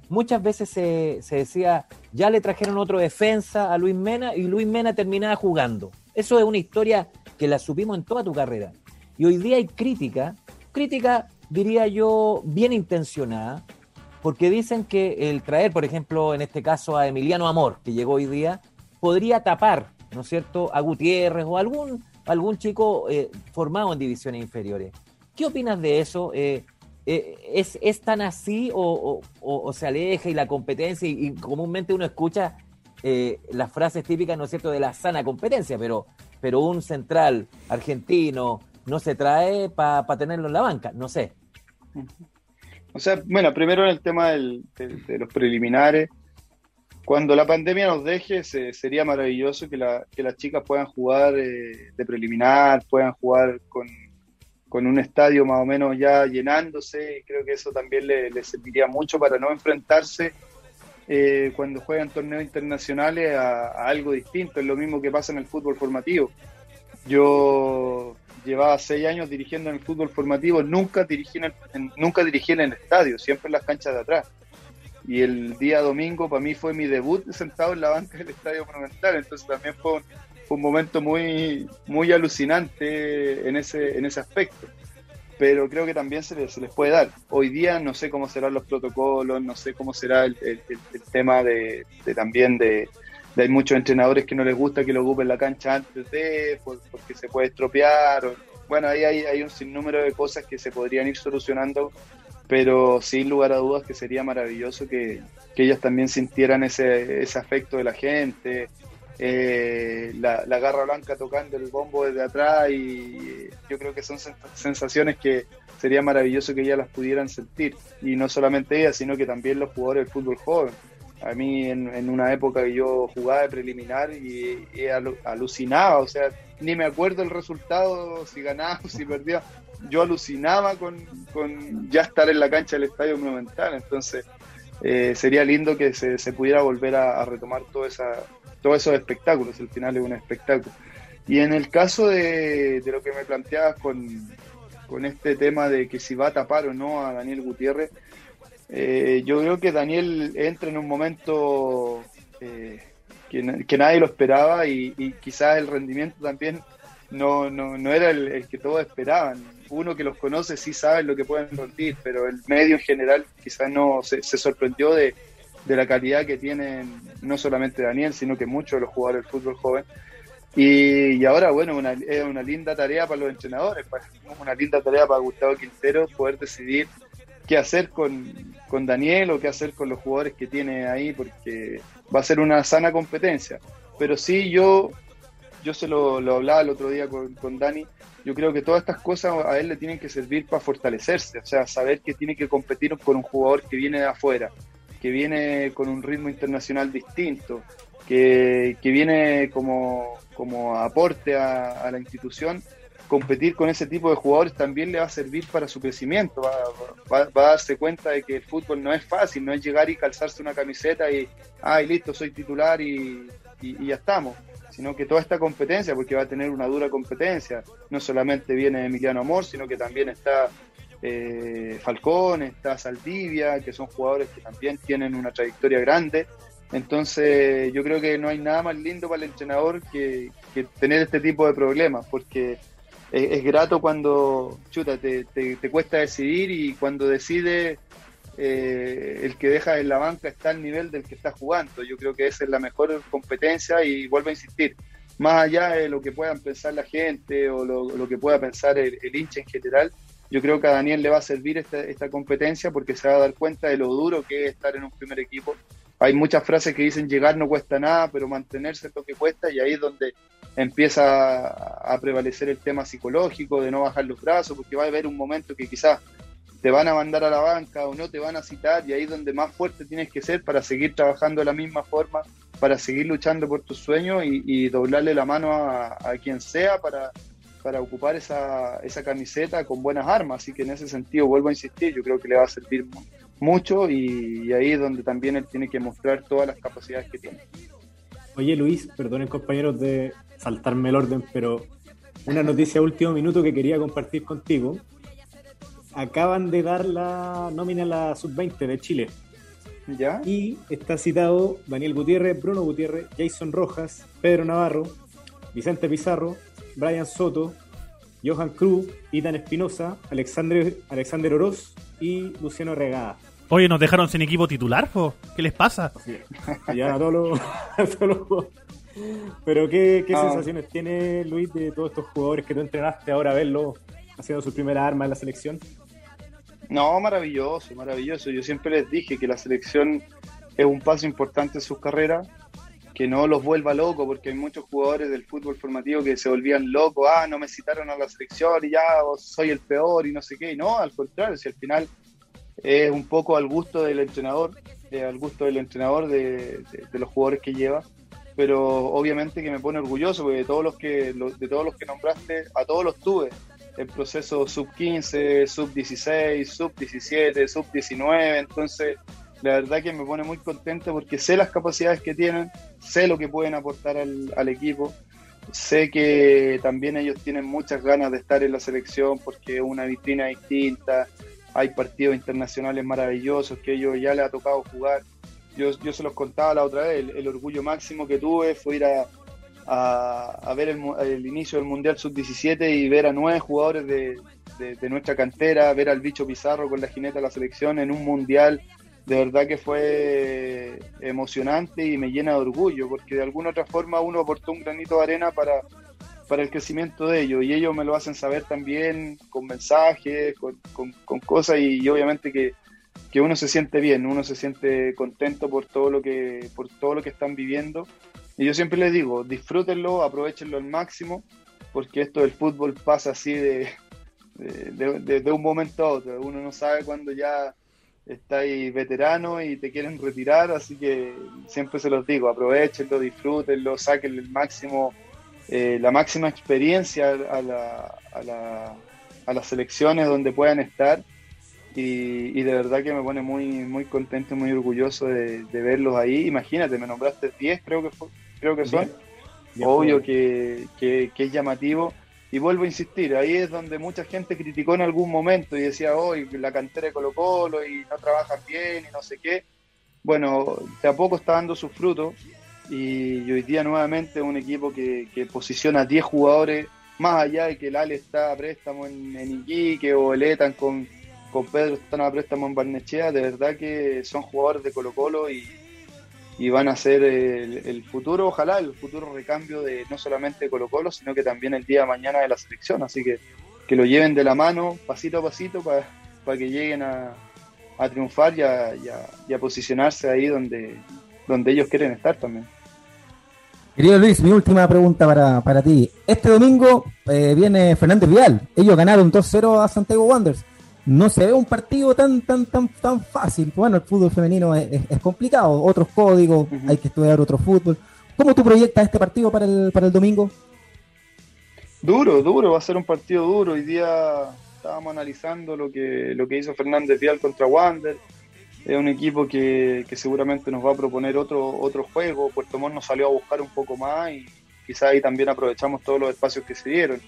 Muchas veces se, se, decía, ya le trajeron otro defensa a Luis Mena y Luis Mena terminaba jugando. Eso es una historia que la supimos en toda tu carrera. Y hoy día hay crítica, crítica diría yo bien intencionada, porque dicen que el traer, por ejemplo, en este caso a Emiliano Amor, que llegó hoy día, podría tapar, ¿no es cierto?, a Gutiérrez o algún, algún chico eh, formado en divisiones inferiores. ¿Qué opinas de eso? Eh, eh, ¿es, ¿es, tan así o, se aleja y la competencia? Y, comúnmente uno escucha las frases típicas, ¿no es cierto?, de la sana competencia, pero, pero un central argentino no se trae para tenerlo en la banca, no sé. O sea, bueno, primero en el tema de, los preliminares. Cuando la pandemia nos deje, sería maravilloso que, las chicas puedan jugar eh, de preliminar, puedan jugar con, un estadio más o menos ya llenándose. Y creo que eso también les serviría mucho para no enfrentarse eh, cuando juegan torneos internacionales a, algo distinto. Es lo mismo que pasa en el fútbol formativo. Yo llevaba seis años dirigiendo en el fútbol formativo, nunca dirigí en el, nunca dirigí en el estadio, siempre en las canchas de atrás. Y el día domingo para mí fue mi debut sentado en la banca del Estadio Monumental, entonces también fue un, momento muy, muy alucinante en ese, en ese aspecto. Pero creo que también se les, se les puede dar. Hoy día no sé cómo serán los protocolos, no sé cómo será el, tema de también de, hay muchos entrenadores que no les gusta que lo ocupen la cancha antes de, porque se puede estropear. bueno, ahí hay, hay un sinnúmero de cosas que se podrían ir solucionando, pero sin lugar a dudas que sería maravilloso que, ellas también sintieran ese, ese afecto de la gente, eh, la, garra blanca tocando el bombo desde atrás y yo creo que son sensaciones que sería maravilloso que ellas las pudieran sentir. Y no solamente ellas sino que también los jugadores del fútbol joven. A mí en, una época que yo jugaba de preliminar y, alucinaba, o sea, ni me acuerdo el resultado, si ganaba o si perdía, yo alucinaba con, ya estar en la cancha del Estadio Monumental, entonces eh, sería lindo que se, pudiera volver a, retomar todo esa, todos esos espectáculos, el final es un espectáculo. Y en el caso de, lo que me planteabas con, con este tema de que si va a tapar o no a Daniel Gutiérrez, eh, yo creo que Daniel entra en un momento eh, que, nadie lo esperaba y, quizás el rendimiento también no, no, no era el, que todos esperaban. Uno que los conoce sí sabe lo que pueden rendir, pero el medio en general quizás no se, sorprendió de, la calidad que tienen no solamente Daniel, sino que muchos de los jugadores del fútbol joven. Y, ahora, bueno, una, es una linda tarea para los entrenadores, una linda tarea para Gustavo Quintero poder decidir qué hacer con, Daniel o qué hacer con los jugadores que tiene ahí, porque va a ser una sana competencia. Pero sí, yo, yo se lo, hablaba el otro día con, con, Dani, yo creo que todas estas cosas a él le tienen que servir para fortalecerse, o sea, saber que tiene que competir con un jugador que viene de afuera, que viene con un ritmo internacional distinto, que, viene como, como aporte a la institución competir con ese tipo de jugadores también le va a servir para su crecimiento. Va, a darse cuenta de que el fútbol no es fácil, no es llegar y calzarse una camiseta y, ay, listo, soy titular y, ya estamos. Sino que toda esta competencia, porque va a tener una dura competencia, no solamente viene Emiliano Amor, sino que también está eh, Falcón, está Saldivia, que son jugadores que también tienen una trayectoria grande. Entonces, yo creo que no hay nada más lindo para el entrenador que, que tener este tipo de problemas, porque es, grato cuando, chuta, te, te, cuesta decidir y cuando decide eh, el que deja en la banca está al nivel del que está jugando. Yo creo que esa es la mejor competencia y vuelvo a insistir, más allá de lo que puedan pensar la gente o lo, que pueda pensar el, hincha en general, yo creo que a Daniel le va a servir esta, competencia porque se va a dar cuenta de lo duro que es estar en un primer equipo. Hay muchas frases que dicen llegar no cuesta nada, pero mantenerse es lo que cuesta y ahí es donde empieza a prevalecer el tema psicológico, de no bajar los brazos, porque va a haber un momento que quizás te van a mandar a la banca o no te van a citar y ahí es donde más fuerte tienes que ser para seguir trabajando de la misma forma, para seguir luchando por tus sueños y, doblarle la mano a, quien sea para, para ocupar esa, esa camiseta con buenas armas. Así que en ese sentido, vuelvo a insistir, yo creo que le va a servir mucho y, ahí es donde también él tiene que mostrar todas las capacidades que tiene. Oye Luis, perdonen compañeros de saltarme el orden, pero una noticia último minuto que quería compartir contigo. Acaban de dar la nómina a la sub-20 de Chile. ¿Ya? Y está citado Daniel Gutiérrez, Bruno Gutiérrez, Jason Rojas, Pedro Navarro, Vicente Pizarro, Brian Soto, Johan Cruz, Itan Espinosa, Alexander, Alexander Oroz y Luciano Regada. Oye, ¿nos dejaron sin equipo titular? ¿Qué les pasa? Ya a todos los, Pero ¿qué, ah. sensaciones tiene Luis de todos estos jugadores que tú entrenaste ahora a verlo haciendo su primera arma en la selección? No, maravilloso, maravilloso. Yo siempre les dije que la selección es un paso importante en sus carreras, que no los vuelva locos, porque hay muchos jugadores del fútbol formativo que se volvían locos, ah, no me citaron a la selección y ya soy el peor y no sé qué. No, al contrario, si al final es un poco al gusto del entrenador, eh, al gusto del entrenador de, los jugadores que lleva, pero obviamente que me pone orgulloso porque de todos los que de todos los que nombraste, a todos los tuve. El proceso sub 15, sub 16, sub 17, sub 19, entonces la verdad que me pone muy contento porque sé las capacidades que tienen, sé lo que pueden aportar al, equipo, sé que también ellos tienen muchas ganas de estar en la selección porque es una vitrina distinta, hay partidos internacionales maravillosos que ellos ya les ha tocado jugar. Yo, yo se los contaba la otra vez, el, orgullo máximo que tuve fue ir a, a, ver el, inicio del Mundial Sub-17 y ver a nueve jugadores de, de, nuestra cantera, ver al bicho Pizarro con la jineta de la selección en un Mundial. De verdad que fue emocionante y me llena de orgullo, porque de alguna otra forma uno aportó un granito de arena para, para el crecimiento de ellos y ellos me lo hacen saber también con mensajes, con, con, cosas y, obviamente que, uno se siente bien, uno se siente contento por todo lo que por todo lo que están viviendo Y yo siempre les digo, disfrútenlo, aprovechenlo al máximo, porque esto del fútbol pasa así de, de, un momento a otro. Uno no sabe cuándo ya estáis veterano y te quieren retirar, así que siempre se los digo, aprovechenlo, disfrútenlo, sáquenle el máximo, eh, la máxima experiencia a, la, a, la, a, las selecciones donde puedan estar. Y, de verdad que me pone muy muy contento, muy orgulloso de, verlos ahí. Imagínate, me nombraste 10, creo que creo que son. Obvio que, que, que es llamativo y vuelvo a insistir, ahí es donde mucha gente criticó en algún momento y decía, hoy la cantera de Colo Colo y no trabajan bien y no sé qué. Bueno, de a poco está dando sus frutos y hoy día nuevamente un equipo que, posiciona a 10 jugadores más allá de que el Ale está a préstamo en, en Iquique o el Etan con, con Pedro están a préstamo en Barnechea, de verdad que son jugadores de Colo Colo y, y van a ser el, futuro, ojalá, el futuro recambio de no solamente Colo Colo, sino que también el día de mañana de la selección. Así que que lo lleven de la mano, pasito a pasito, para que lleguen a, triunfar y a, posicionarse ahí donde, donde ellos quieren estar también. Querido Luis, mi última pregunta para, para ti. Este domingo eh, viene Fernández Vial. Ellos ganaron 2-0 a Santiago Wanderers no se ve un partido tan tan tan tan fácil. Bueno, el fútbol femenino es, complicado, otros códigos, hay que estudiar otro fútbol. ¿Cómo tú proyectas este partido para el, para el domingo? Duro, duro, va a ser un partido duro. Hoy día estábamos analizando lo que, lo que hizo Fernández Vial contra Wander. Es un equipo que, que seguramente nos va a proponer otro, otro juego. Puerto Montt nos salió a buscar un poco más y quizá ahí también aprovechamos todos los espacios que se dieron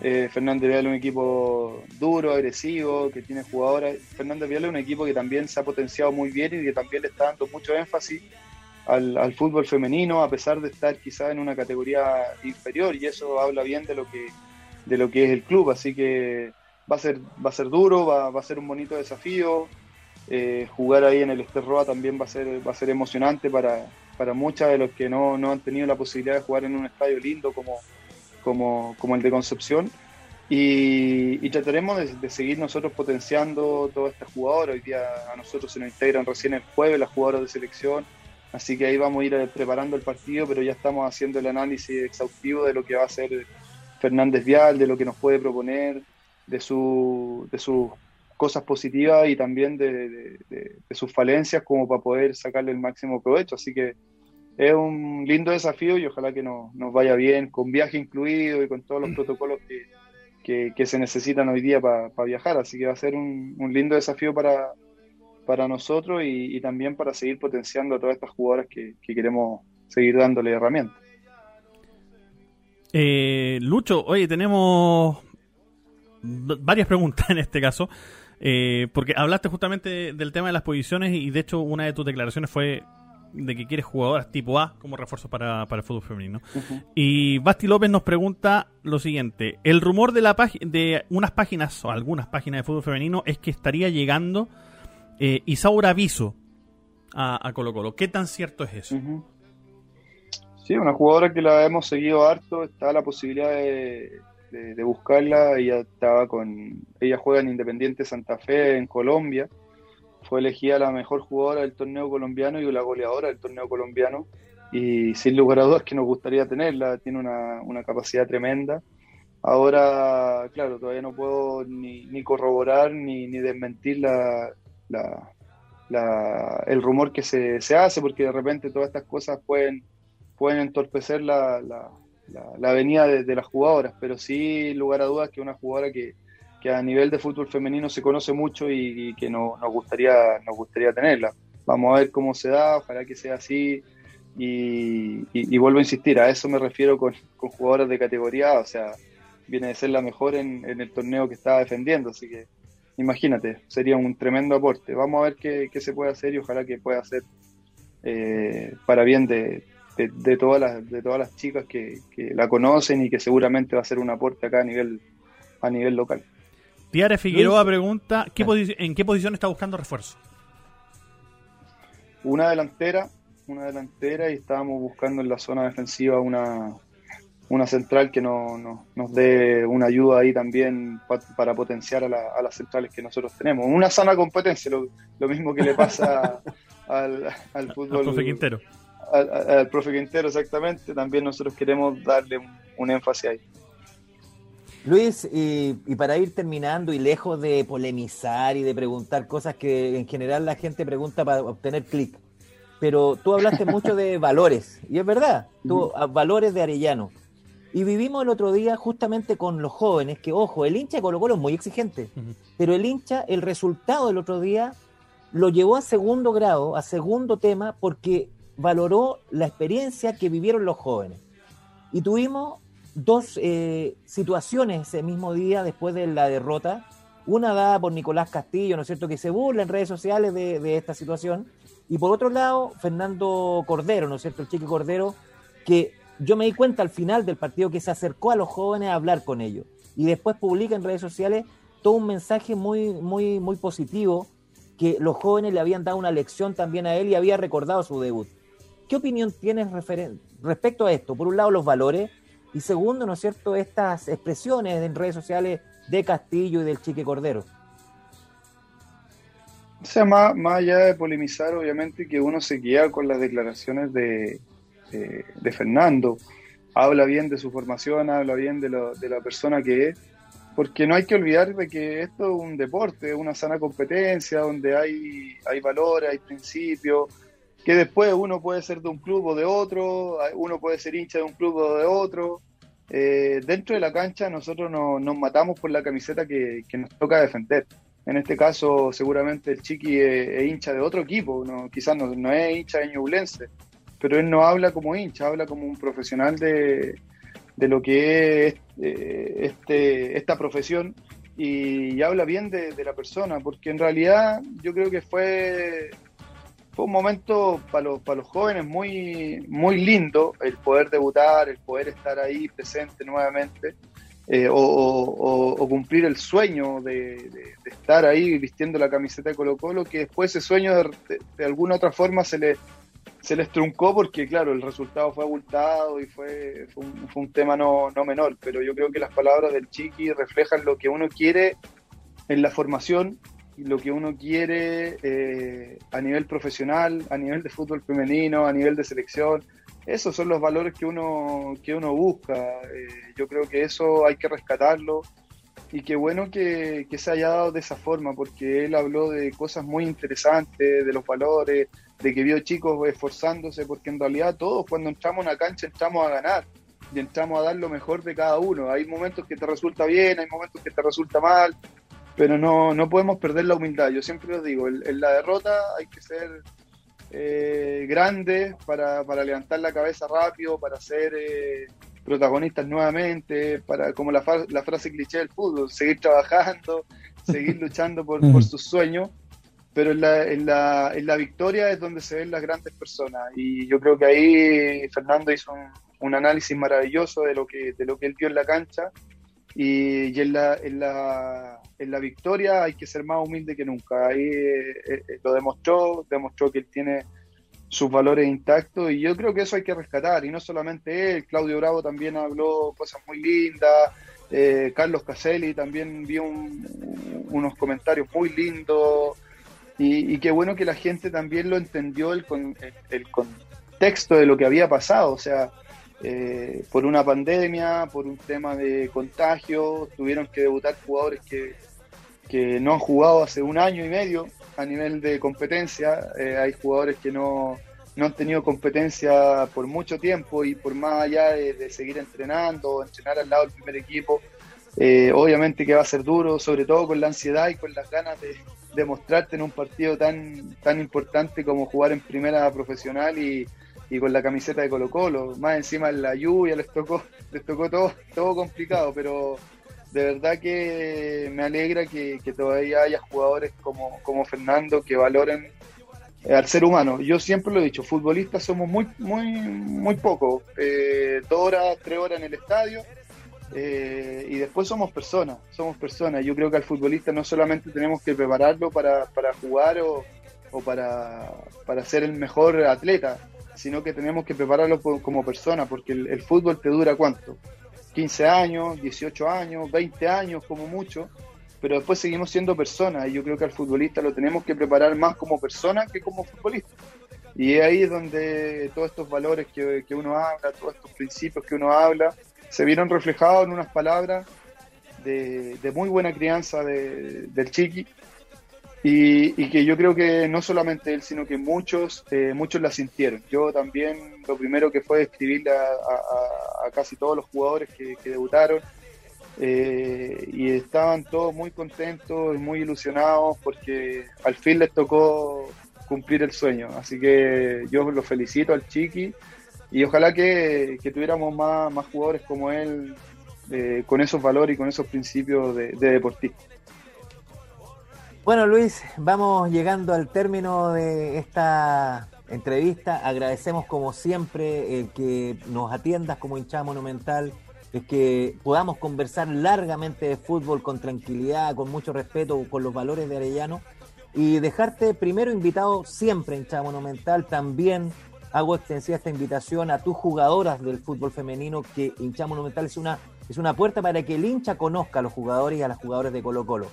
eh, Fernández Vial es un equipo duro, agresivo, que tiene jugadoras. Fernández Vial es un equipo que también se ha potenciado muy bien y que también le está dando mucho énfasis al, fútbol femenino, a pesar de estar quizás en una categoría inferior, y eso habla bien de lo que, de lo que es el club. Así que va a ser, va a ser duro, va, a ser un bonito desafío. Eh, jugar ahí en el Esterroa también va a ser, va a ser emocionante para, para muchas de los que no, no han tenido la posibilidad de jugar en un estadio lindo como, como, como el de Concepción. Y, trataremos de, seguir nosotros potenciando todas estas jugadoras. Hoy día a nosotros se nos integran recién el jueves las jugadoras de selección, así que ahí vamos a ir eh, preparando el partido, pero ya estamos haciendo el análisis exhaustivo de lo que va a hacer Fernández Vial, de lo que nos puede proponer, de, su, de sus cosas positivas y también de, de sus falencias como para poder sacarle el máximo provecho. Así que es un lindo desafío y ojalá que nos, vaya bien, con viaje incluido y con todos los mm. protocolos que, que, se necesitan hoy día para viajar. Así que va a ser un, un lindo desafío para, para nosotros y, también para seguir potenciando a todas estas jugadoras que, queremos seguir dándole herramientas. Eh, Lucho, oye, tenemos varias preguntas en este caso. Eh, porque hablaste justamente del tema de las posiciones y de hecho una de tus declaraciones fue de que quieres jugadoras tipo A como refuerzo para, el fútbol femenino. Y Basti López nos pregunta lo siguiente: el rumor de, la de unas páginas o algunas páginas de fútbol femenino es que estaría llegando eh, Isaura Viso a, Colo Colo. ¿Qué tan cierto es eso? Sí, una jugadora que la hemos seguido harto, está la posibilidad de, de, buscarla. Ella estaba con, ella juega en Independiente Santa Fe en Colombia fue elegida la mejor jugadora del torneo colombiano y la goleadora del torneo colombiano. Y sin lugar a dudas que nos gustaría tenerla, tiene una, capacidad tremenda. Ahora, claro, todavía no puedo ni, corroborar ni, desmentir la, la, el rumor que se, se, hace, porque de repente todas estas cosas pueden, pueden entorpecer la, la, venida de, de, las jugadoras, pero sí, lugar a dudas, que una jugadora que, a nivel de fútbol femenino se conoce mucho y, que no, nos, gustaría, nos gustaría tenerla. Vamos a ver cómo se da, ojalá que sea así. Y, vuelvo a insistir, a eso me refiero con, jugadoras de categoría, o sea, viene de ser la mejor en, el torneo que estaba defendiendo, así que imagínate, sería un tremendo aporte. Vamos a ver qué, se puede hacer y ojalá que pueda ser eh, para bien de, de, todas las, de todas las chicas que, que, la conocen y que seguramente va a ser un aporte acá a nivel, a nivel local. Tiare Figueroa pregunta, ¿en qué posición está buscando refuerzo? Una delantera, una delantera y estábamos buscando en la zona defensiva una, una central que no, nos dé una ayuda ahí también para potenciar a, las centrales que nosotros tenemos. Una sana competencia, lo, mismo que le pasa al, fútbol. Al Quintero. al, profe Quintero exactamente, también nosotros queremos darle un, énfasis ahí. Luis, y, para ir terminando y lejos de polemizar y de preguntar cosas que en general la gente pregunta para obtener clic, pero tú hablaste mucho de valores, y es verdad, tú, valores de Arellano. Y vivimos el otro día justamente con los jóvenes, que ojo, el hincha de Colo Colo es muy exigente, pero el hincha, el resultado del otro día lo llevó a segundo grado, a segundo tema, porque valoró la experiencia que vivieron los jóvenes. Y tuvimos dos eh, situaciones ese mismo día después de la derrota. Una dada por Nicolás Castillo, ¿no es cierto?, que se burla en redes sociales de, esta situación. Y por otro lado, Fernando Cordero, ¿no es cierto?, el chico Cordero, que yo me di cuenta al final del partido que se acercó a los jóvenes a hablar con ellos. Y después publica en redes sociales todo un mensaje muy, muy, muy positivo que los jóvenes le habían dado una lección también a él y había recordado su debut. ¿Qué opinión tienes respecto a esto? Por un lado, los valores y segundo, ¿no es cierto?, estas expresiones en redes sociales de Castillo y del Chique Cordero. O sea, más, allá de polemizar, obviamente que uno se guía con las declaraciones de, de, Fernando. Habla bien de su formación, habla bien de, de la persona que es porque no hay que olvidar de que esto es un deporte, una sana competencia donde hay, hay valores, hay principios, que después uno puede ser de un club o de otro, uno puede ser hincha de un club o de otro. Eh, dentro de la cancha nosotros nos matamos por la camiseta que, nos toca defender. En este caso seguramente el Chiqui es, hincha de otro equipo, quizás no, es hincha de Ñublense, pero él no habla como hincha, habla como un profesional de, de lo que es eh, este, esta profesión y, habla bien de, la persona, porque en realidad yo creo que fue, fue un momento para los, para los jóvenes muy, muy lindo el poder debutar, el poder estar ahí presente nuevamente. Eh, o, cumplir el sueño de, estar ahí vistiendo la camiseta de Colo Colo, que después ese sueño de alguna otra forma se le, se les truncó porque, claro, el resultado fue abultado y fue, fue, un, tema no, no, menor, pero yo creo que las palabras del Chiqui reflejan lo que uno quiere en la formación lo que uno quiere eh, a nivel profesional, a nivel de fútbol femenino, a nivel de selección. Esos son los valores que uno, que uno busca. Eh, yo creo que eso hay que rescatarlo y qué bueno que, que, se haya dado de esa forma, porque él habló de cosas muy interesantes, de los valores, de que vio chicos esforzándose, porque en realidad todos cuando entramos a una cancha entramos a ganar y entramos a dar lo mejor de cada uno. Hay momentos que te resulta bien, hay momentos que te resulta mal, pero no, no podemos perder la humildad. Yo siempre lo digo, en, la derrota hay que ser eh, grandes para, para, levantar la cabeza rápido, para ser eh, protagonistas nuevamente, para como la, la frase cliché del fútbol, seguir trabajando, seguir luchando por, por sus sueños pero en la, en, la, en la victoria es donde se ven las grandes personas y yo creo que ahí Fernando hizo un, análisis maravilloso de lo que de lo que él vio en la cancha y, en, la, en, la, en la victoria hay que ser más humilde que nunca. Ahí eh, eh, lo demostró demostró que él tiene sus valores intactos y yo creo que eso hay que rescatar. Y no solamente él Claudio Bravo también habló cosas muy lindas eh, Carlos Caselli también vio unos comentarios muy lindos. Y, qué bueno que la gente también lo entendió el, el, contexto de lo que había pasado, o sea, eh, por una pandemia, por un tema de contagio, tuvieron que debutar jugadores que, que no han jugado hace un año y medio a nivel de competencia, eh, hay jugadores que no, no, han tenido competencia por mucho tiempo y por más allá de, seguir entrenando, entrenar al lado del primer equipo, eh, obviamente que va a ser duro, sobre todo con la ansiedad y con las ganas de, demostrarte en un partido tan, tan importante como jugar en primera profesional y, con la camiseta de Colo Colo. Más encima en la lluvia les tocó, les tocó todo, todo complicado, pero de verdad que me alegra que, todavía haya jugadores como, como Fernando que valoren eh, al ser humano. Yo siempre lo he dicho, futbolistas somos muy, muy, muy pocos. Eh, dos horas, tres horas en el estadio eh, y después somos personas, somos personas. Yo creo que al futbolista no solamente tenemos que prepararlo para, para jugar o, o para, para, ser el mejor atleta, sino que tenemos que prepararlo como persona, porque el, fútbol te dura cuánto? 15 años, 18 años, 20 años como mucho, pero después seguimos siendo personas y yo creo que al futbolista lo tenemos que preparar más como persona que como futbolista. Y ahí es donde todos estos valores que, que uno habla, todos estos principios que uno habla, se vieron reflejados en unas palabras de, muy buena crianza del chiqui. Y, que yo creo que no solamente él, sino que muchos, eh, muchos la sintieron. Yo también lo primero que fue escribirle a, casi todos los jugadores que, debutaron eh, y estaban todos muy contentos y muy ilusionados porque al fin les tocó cumplir el sueño. Así que yo lo felicito al Chiqui y ojalá que, tuviéramos más, más jugadores como él eh, con esos valores y con esos principios de, deportista. Bueno, Luis, vamos llegando al término de esta entrevista. Agradecemos como siempre el que nos atiendas como hinchada monumental, es que podamos conversar largamente de fútbol con tranquilidad, con mucho respeto, con los valores de Arellano y dejarte primero invitado siempre hinchada monumental, también hago extensiva esta invitación a tus jugadoras del fútbol femenino, que hincha monumental es una, es una puerta para que el hincha conozca a los jugadores y a las jugadoras de Colo Colo.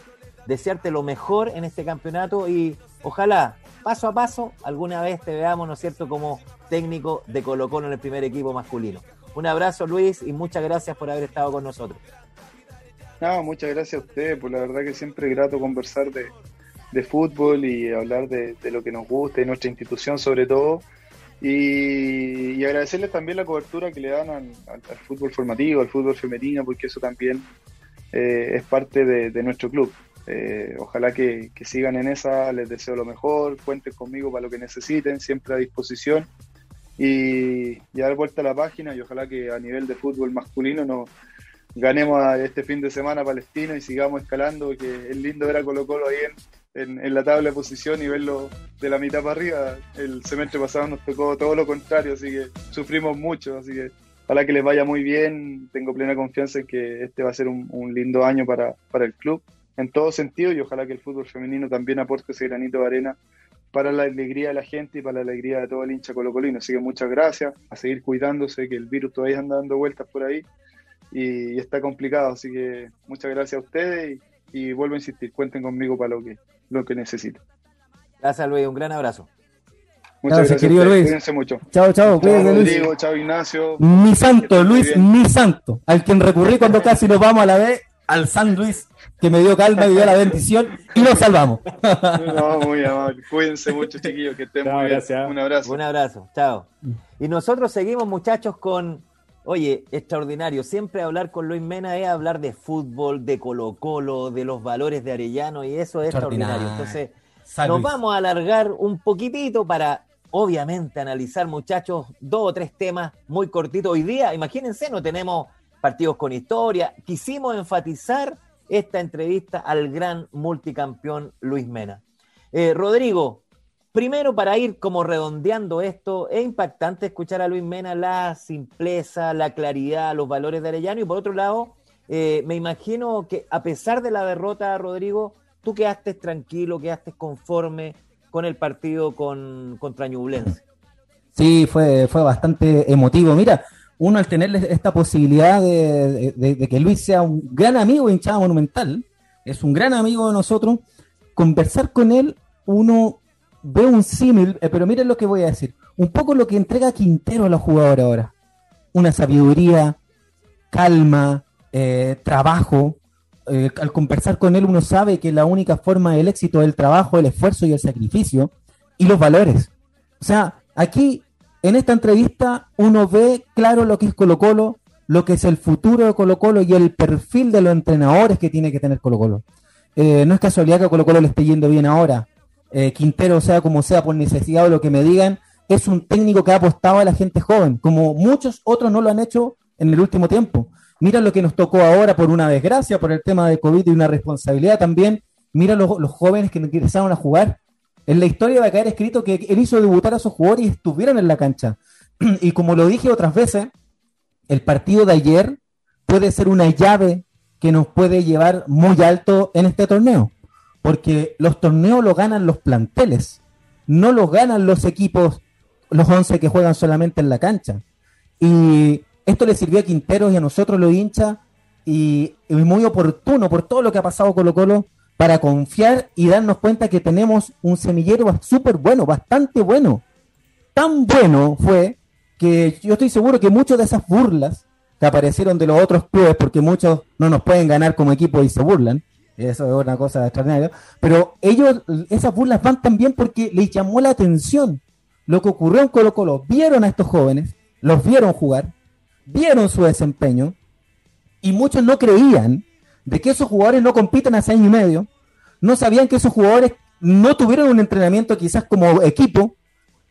Desearte lo mejor en este campeonato y ojalá, paso a paso, alguna vez te veamos, ¿no es cierto?, como técnico de Colo Colo en el primer equipo masculino. Un abrazo, Luis, y muchas gracias por haber estado con nosotros. No, muchas gracias a ustedes, por la verdad que siempre es grato conversar de, fútbol y hablar de, de, lo que nos gusta y nuestra institución sobre todo. Y, agradecerles también la cobertura que le dan al, fútbol formativo, al fútbol femenino, porque eso también eh, es parte de, nuestro club. Eh, ojalá que, sigan en esa, les deseo lo mejor, cuenten conmigo para lo que necesiten, siempre a disposición. Y, dar vuelta a la página y ojalá que a nivel de fútbol masculino nos ganemos este fin de semana palestino y sigamos escalando, que es lindo ver a Colo Colo ahí en, la tabla de posición y verlo de la mitad para arriba. El semestre pasado nos tocó todo lo contrario, así que sufrimos mucho, así que ojalá que les vaya muy bien. Tengo plena confianza en que este va a ser un, lindo año para, el club en todo sentido y ojalá que el fútbol femenino también aporte ese granito de arena para la alegría de la gente y para la alegría de todo el hincha colocolino. Así que muchas gracias, a seguir cuidándose, que el virus todavía anda dando vueltas por ahí y, está complicado. Así que muchas gracias a ustedes y, y vuelvo a insistir, cuenten conmigo para lo que, lo que necesito. Gracias, Luis. Un gran abrazo. Muchas gracias, querido Luis. Cuídense mucho. Chao, chao. Chao, Rodrigo. Chao, Ignacio. Mi santo, Luis, mi santo. Al quien recurrí cuando casi nos vamos a la vez, al San Luis, que me dio calma y dio la bendición y nos salvamos. No, muy amable. Cuídense mucho, chiquillos. Que estén muy bien. Un abrazo. Un abrazo. Chao. Y nosotros seguimos, muchachos, con Oye, extraordinario. Siempre hablar con Luis Mena es hablar de fútbol, de Colo Colo, de los valores de Arellano y eso es extraordinario. Entonces, nos vamos a alargar un poquitito para, obviamente, analizar, muchachos, dos o tres temas muy cortitos. Hoy día, imagínense, no tenemos partidos con historia. Quisimos enfatizar esta entrevista al gran multicampeón Luis Mena. Eh, Rodrigo, Primero, para ir como redondeando esto, es impactante escuchar a Luis Mena la simpleza, la claridad, los valores de Arellano. Y por otro lado, eh, me imagino que a pesar de la derrota, Rodrigo, tú quedaste tranquilo, quedaste conforme con el partido con, contra Ñublense. Sí, fue, fue bastante emotivo. Mira, uno al tener esta posibilidad de, que Luis sea un gran amigo de hinchada monumental, es un gran amigo de nosotros, conversar con él, uno veo un símil, eh, pero miren lo que voy a decir. Un poco lo que entrega Quintero a los jugadores ahora. Una sabiduría, calma, eh, trabajo. Eh, al conversar con él uno sabe que la única forma del éxito es el trabajo, el esfuerzo y el sacrificio y los valores. O sea, aquí en esta entrevista uno ve claro lo que es Colo Colo, lo que es el futuro de Colo Colo y el perfil de los entrenadores que tiene que tener Colo Colo. no es casualidad que Colo Colo le esté yendo bien ahora. Eh, Quintero, sea como sea, por necesidad o lo que me digan, es un técnico que ha apostado a la gente joven, como muchos otros no lo han hecho en el último tiempo. Mira lo que nos tocó ahora por una desgracia, por el tema de COVID y una responsabilidad también. Mira los, los jóvenes que empezaron a jugar. En la historia va a caer escrito que él hizo debutar a sus jugadores y estuvieron en la cancha. y como lo dije otras veces, el partido de ayer puede ser una llave que nos puede llevar muy alto en este torneo porque los torneos los ganan los planteles, no los ganan los equipos, los 11 que juegan solamente en la cancha. Y esto le sirvió a Quinteros y a nosotros los hinchas y es muy oportuno por todo lo que ha pasado Colo Colo para confiar y darnos cuenta que tenemos un semillero súper bueno, bastante bueno. tan bueno fue que yo estoy seguro que muchas de esas burlas que aparecieron de los otros clubes, porque muchos no nos pueden ganar como equipo y se burlan, eso es una cosa extraordinaria, pero ellos, esas burlas van también porque les llamó la atención lo que ocurrió en Colo Colo. Vieron a estos jóvenes, los vieron jugar, vieron su desempeño, y muchos no creían de que esos jugadores no compiten hace año y medio, no sabían que esos jugadores no tuvieron un entrenamiento quizás como equipo,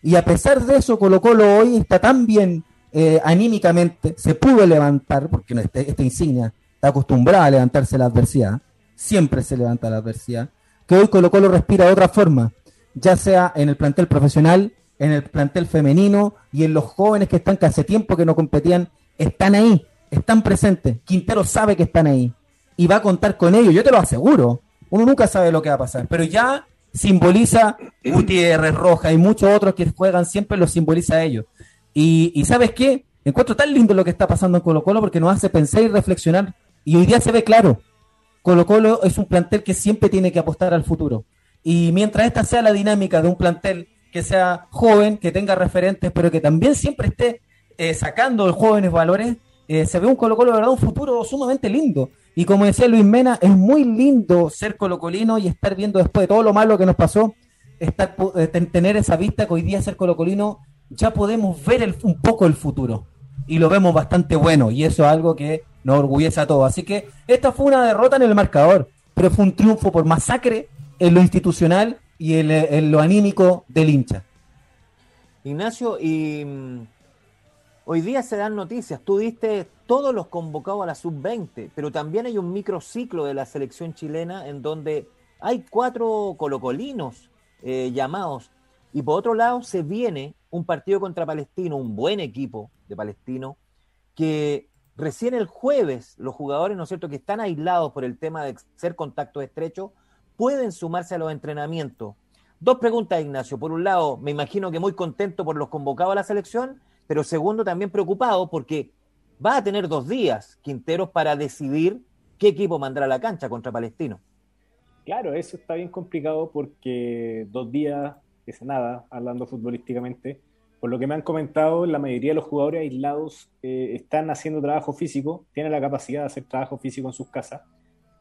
y a pesar de eso, Colo Colo hoy está tan bien eh, anímicamente, se pudo levantar, porque este, esta insignia está acostumbrada a levantarse la adversidad, siempre se levanta la adversidad, que hoy Colo Colo respira de otra forma, ya sea en el plantel profesional, en el plantel femenino y en los jóvenes que están que hace tiempo que no competían, están ahí, están presentes. Quintero sabe que están ahí y va a contar con ellos, yo te lo aseguro. Uno nunca sabe lo que va a pasar, pero ya simboliza Gutiérrez, Roja y muchos otros que juegan siempre lo simboliza a ellos. Y, ¿sabes qué? Encuentro tan lindo lo que está pasando en Colo Colo porque nos hace pensar y reflexionar. Y hoy día se ve claro, Colo Colo es un plantel que siempre tiene que apostar al futuro. Y mientras esta sea la dinámica de un plantel que sea joven, que tenga referentes, pero que también siempre esté eh, sacando jóvenes valores, eh, se ve un Colo Colo, de verdad, un futuro sumamente lindo. Y como decía Luis Mena, es muy lindo ser colocolino y estar viendo después de todo lo malo que nos pasó, eh, tener esa vista que hoy día ser colocolino ya podemos ver un poco el futuro. Y lo vemos bastante bueno. Y eso es algo que nos orgullece a todos. Así que esta fue una derrota en el marcador, pero fue un triunfo por masacre en lo institucional y en, lo anímico del hincha. Ignacio, y mm, hoy día se dan noticias. Tú diste todos los convocados a la sub-20, pero también hay un microciclo de la selección chilena en donde hay cuatro colocolinos eh, llamados. Y por otro lado, se viene un partido contra Palestino, un buen equipo de Palestino, que recién el jueves los jugadores, ¿no es cierto?, que están aislados por el tema de ser contacto estrecho, pueden sumarse a los entrenamientos. Dos preguntas, Ignacio. Por un lado, me imagino que muy contento por los convocados a la selección, pero segundo, también preocupado porque va a tener dos días Quinteros para decidir qué equipo mandará a la cancha contra Palestino. Claro, eso está bien complicado porque dos días es nada, hablando futbolísticamente. Por lo que me han comentado, la mayoría de los jugadores aislados eh, están haciendo trabajo físico, tienen la capacidad de hacer trabajo físico en sus casas.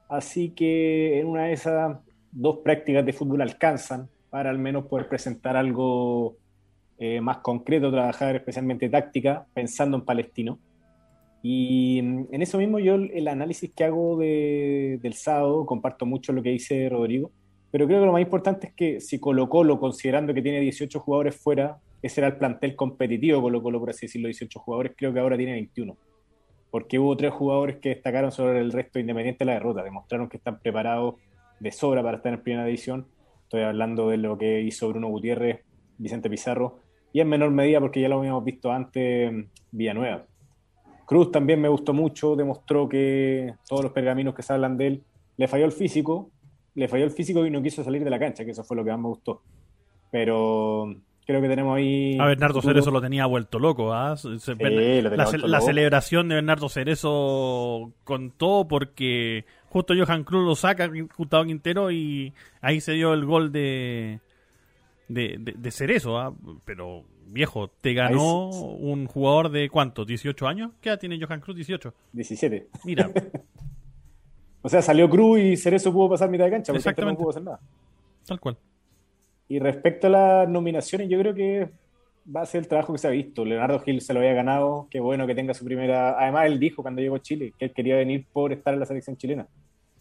Así que en una de esas dos prácticas de fútbol alcanzan para al menos poder presentar algo eh, más concreto, trabajar especialmente táctica, pensando en Palestino. Y mm, en eso mismo yo el análisis que hago del sábado, comparto mucho lo que dice Rodrigo, pero creo que lo más importante es que si Colo Colo, considerando que tiene 18 jugadores fuera, ese era el plantel competitivo Colo Colo, por así decirlo, 18 jugadores, creo que ahora tiene 21. Porque hubo tres jugadores que destacaron sobre el resto independiente de la derrota, demostraron que están preparados de sobra para estar en primera división. Estoy hablando de lo que hizo Bruno Gutiérrez, Vicente Pizarro, y en menor medida porque ya lo habíamos visto antes Villanueva. Cruz también me gustó mucho, demostró que todos los pergaminos que se hablan de él, le falló el físico, le falló el físico y no quiso salir de la cancha, que eso fue lo que más me gustó. Pero creo que tenemos ahí. A Bernardo Cerezo lo tenía vuelto loco. ¿ah? la, celebración de Bernardo Cerezo todo porque justo Johan Cruz lo saca, Gustavo Quintero, y ahí se dio el gol de, de, de, Cerezo. ¿ah? Pero viejo, te ganó un jugador de cuánto, 18 años. ¿Qué edad tiene Johan Cruz? 18. 17. Mira. O sea, salió Cruz y Cerezo pudo pasar mitad de cancha, porque no pudo hacer nada. Tal cual. Y respecto a las nominaciones, yo creo que va a ser el trabajo que se ha visto. Leonardo Gil se lo había ganado, qué bueno que tenga su primera. Además, él dijo cuando llegó a Chile que él quería venir por estar en la selección chilena.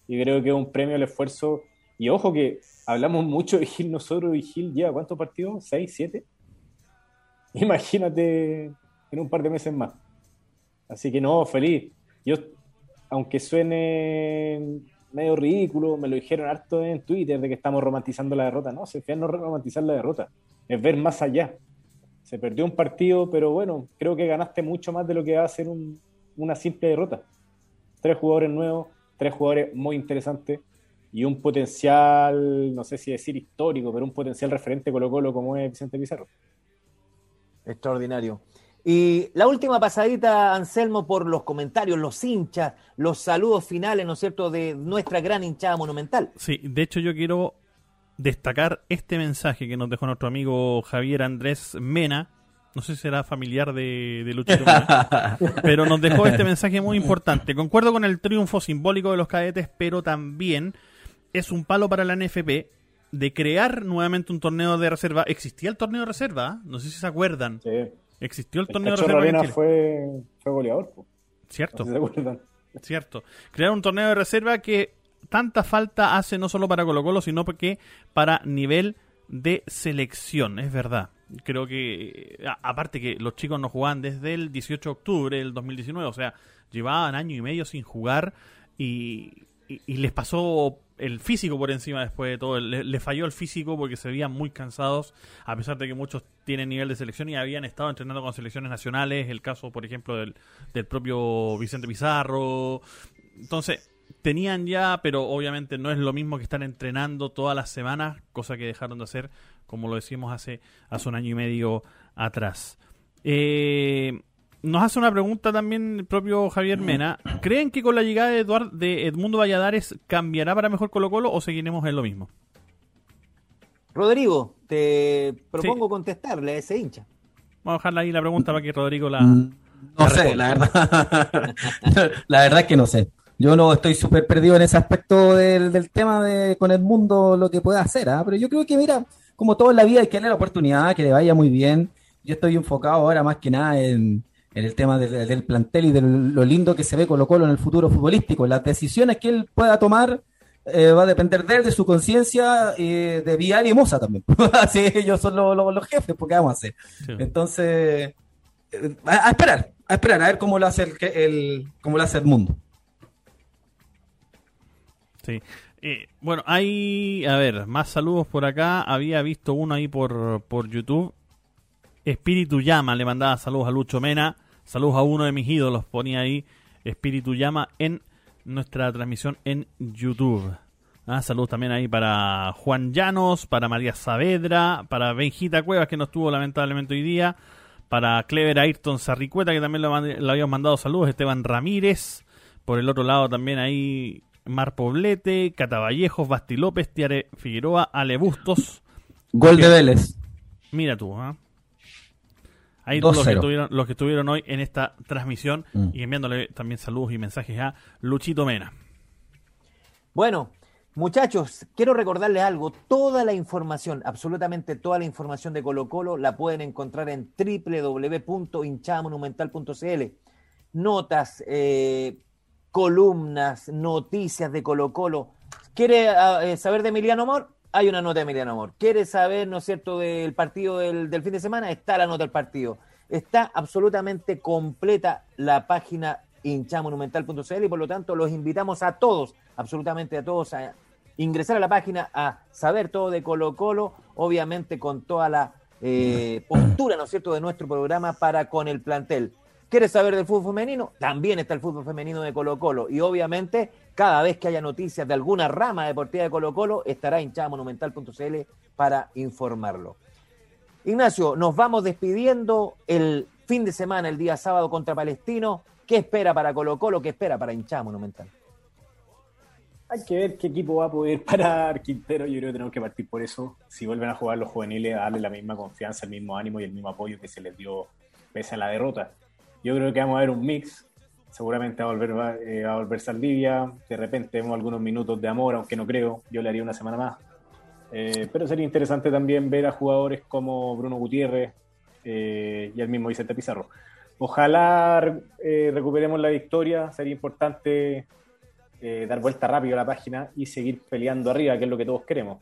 Y creo que es un premio al esfuerzo. Y ojo que hablamos mucho de Gil nosotros y Gil lleva cuántos partidos? ¿Seis, siete? Imagínate en un par de meses más. Así que no, feliz. Yo aunque suene medio ridículo, me lo dijeron harto en Twitter de que estamos romantizando la derrota. No, se no romantizar la derrota, es ver más allá. Se perdió un partido, pero bueno, creo que ganaste mucho más de lo que va a ser una simple derrota. Tres jugadores nuevos, tres jugadores muy interesantes y un potencial, no sé si decir histórico, pero un potencial referente Colo Colo como es Vicente Pizarro. Extraordinario. Y la última pasadita, Anselmo, por los comentarios, los hinchas, los saludos finales, ¿no es cierto?, de nuestra gran hinchada monumental. Sí, de hecho yo quiero destacar este mensaje que nos dejó nuestro amigo Javier Andrés Mena. No sé si será familiar de, de Luchito Mena, pero nos dejó este mensaje muy importante. Concuerdo con el triunfo simbólico de los cadetes, pero también es un palo para la NFP de crear nuevamente un torneo de reserva. Existía el torneo de reserva, no sé si se acuerdan. Sí. Existió el, torneo de reserva. fue, fue goleador. Cierto. Cierto. Crear un torneo de reserva que tanta falta hace no solo para Colo Colo, sino porque para nivel de selección, es verdad. Creo que, aparte que los chicos no jugaban desde el 18 de octubre del 2019, o sea, llevaban año y medio sin jugar y, les pasó el físico por encima después de todo. Le, falló el físico porque se veían muy cansados, a pesar de que muchos tienen nivel de selección y habían estado entrenando con selecciones nacionales. El caso, por ejemplo, del, del propio Vicente Pizarro. Entonces, tenían ya, pero obviamente no es lo mismo que estar entrenando todas las semanas, cosa que dejaron de hacer, como lo decimos hace, hace un año y medio atrás. Eh, nos hace una pregunta también el propio Javier Mena. ¿Creen que con la llegada de, Eduard, de Edmundo Valladares cambiará para mejor Colo Colo o seguiremos en lo mismo? Rodrigo, te propongo contestarle a ese hincha. Vamos a dejarle ahí la pregunta para que Rodrigo la... Mm, no sé, la verdad. la verdad es que no sé. Yo no estoy súper perdido en ese aspecto del, tema de con el mundo, lo que pueda hacer, ¿ah? pero yo creo que, mira, como todo en la vida hay que darle la oportunidad, que le vaya muy bien. Yo estoy enfocado ahora más que nada en, el tema del, plantel y de lo lindo que se ve Colo Colo en el futuro futbolístico. Las decisiones que él pueda tomar eh, va a depender de él, de su conciencia, y de Vial y Moza también. Así ellos son los, jefes, porque vamos a hacer? Entonces, eh, a, esperar, a esperar, a ver cómo lo hace el, el, cómo lo hace el mundo. Sí. Eh, bueno, hay, a ver, más saludos por acá. Había visto uno ahí por, por YouTube. Espíritu Llama le mandaba saludos a Lucho Mena. Saludos a uno de mis ídolos, ponía ahí Espíritu Llama en nuestra transmisión en YouTube. Ah, saludos también ahí para Juan Llanos, para María Saavedra, para Benjita Cuevas, que no estuvo lamentablemente hoy día, para Clever Ayrton Sarricueta, que también le, habíamos mandado saludos, Esteban Ramírez, por el otro lado también ahí Mar Poblete, Cataballejos, Basti López, Tiare Figueroa, Ale Bustos. Gol de Vélez. Mira tú, ¿ah? Ahí todos los que, estuvieron, los que estuvieron hoy en esta transmisión mm. y enviándole también saludos y mensajes a Luchito Mena. Bueno, muchachos, quiero recordarles algo. Toda la información, absolutamente toda la información de Colo Colo la pueden encontrar en www.hinchamonumental.cl. Notas, eh, columnas, noticias de Colo Colo. ¿Quiere ah, eh, saber de Emiliano Amor? Hay una nota de Emiliano Amor. ¿Quiere saber, no es cierto, del partido del, fin de semana? Está la nota del partido. Está absolutamente completa la página hinchamonumental.cl y por lo tanto los invitamos a todos, absolutamente a todos, a ingresar a la página, a saber todo de Colo Colo, obviamente con toda la eh, postura, ¿no es cierto?, de nuestro programa para con el plantel. ¿Quieres saber del fútbol femenino? También está el fútbol femenino de Colo Colo. Y obviamente, cada vez que haya noticias de alguna rama deportiva de Colo Colo, estará hinchada monumental.cl para informarlo. Ignacio, nos vamos despidiendo el fin de semana, el día sábado contra Palestino. ¿Qué espera para Colo Colo? ¿Qué espera para hinchada monumental? Hay que ver qué equipo va a poder parar Quintero. Yo creo que tenemos que partir por eso. Si vuelven a jugar los juveniles, darle la misma confianza, el mismo ánimo y el mismo apoyo que se les dio pese a la derrota. Yo creo que vamos a ver un mix. Seguramente va a volver, eh, a volver Saldivia. De repente vemos algunos minutos de amor, aunque no creo. Yo le haría una semana más. Eh, pero sería interesante también ver a jugadores como Bruno Gutiérrez eh, y el mismo Vicente Pizarro. Ojalá recuperemos la victoria. Sería importante dar vuelta rápido a la página y seguir peleando arriba, que es lo que todos queremos.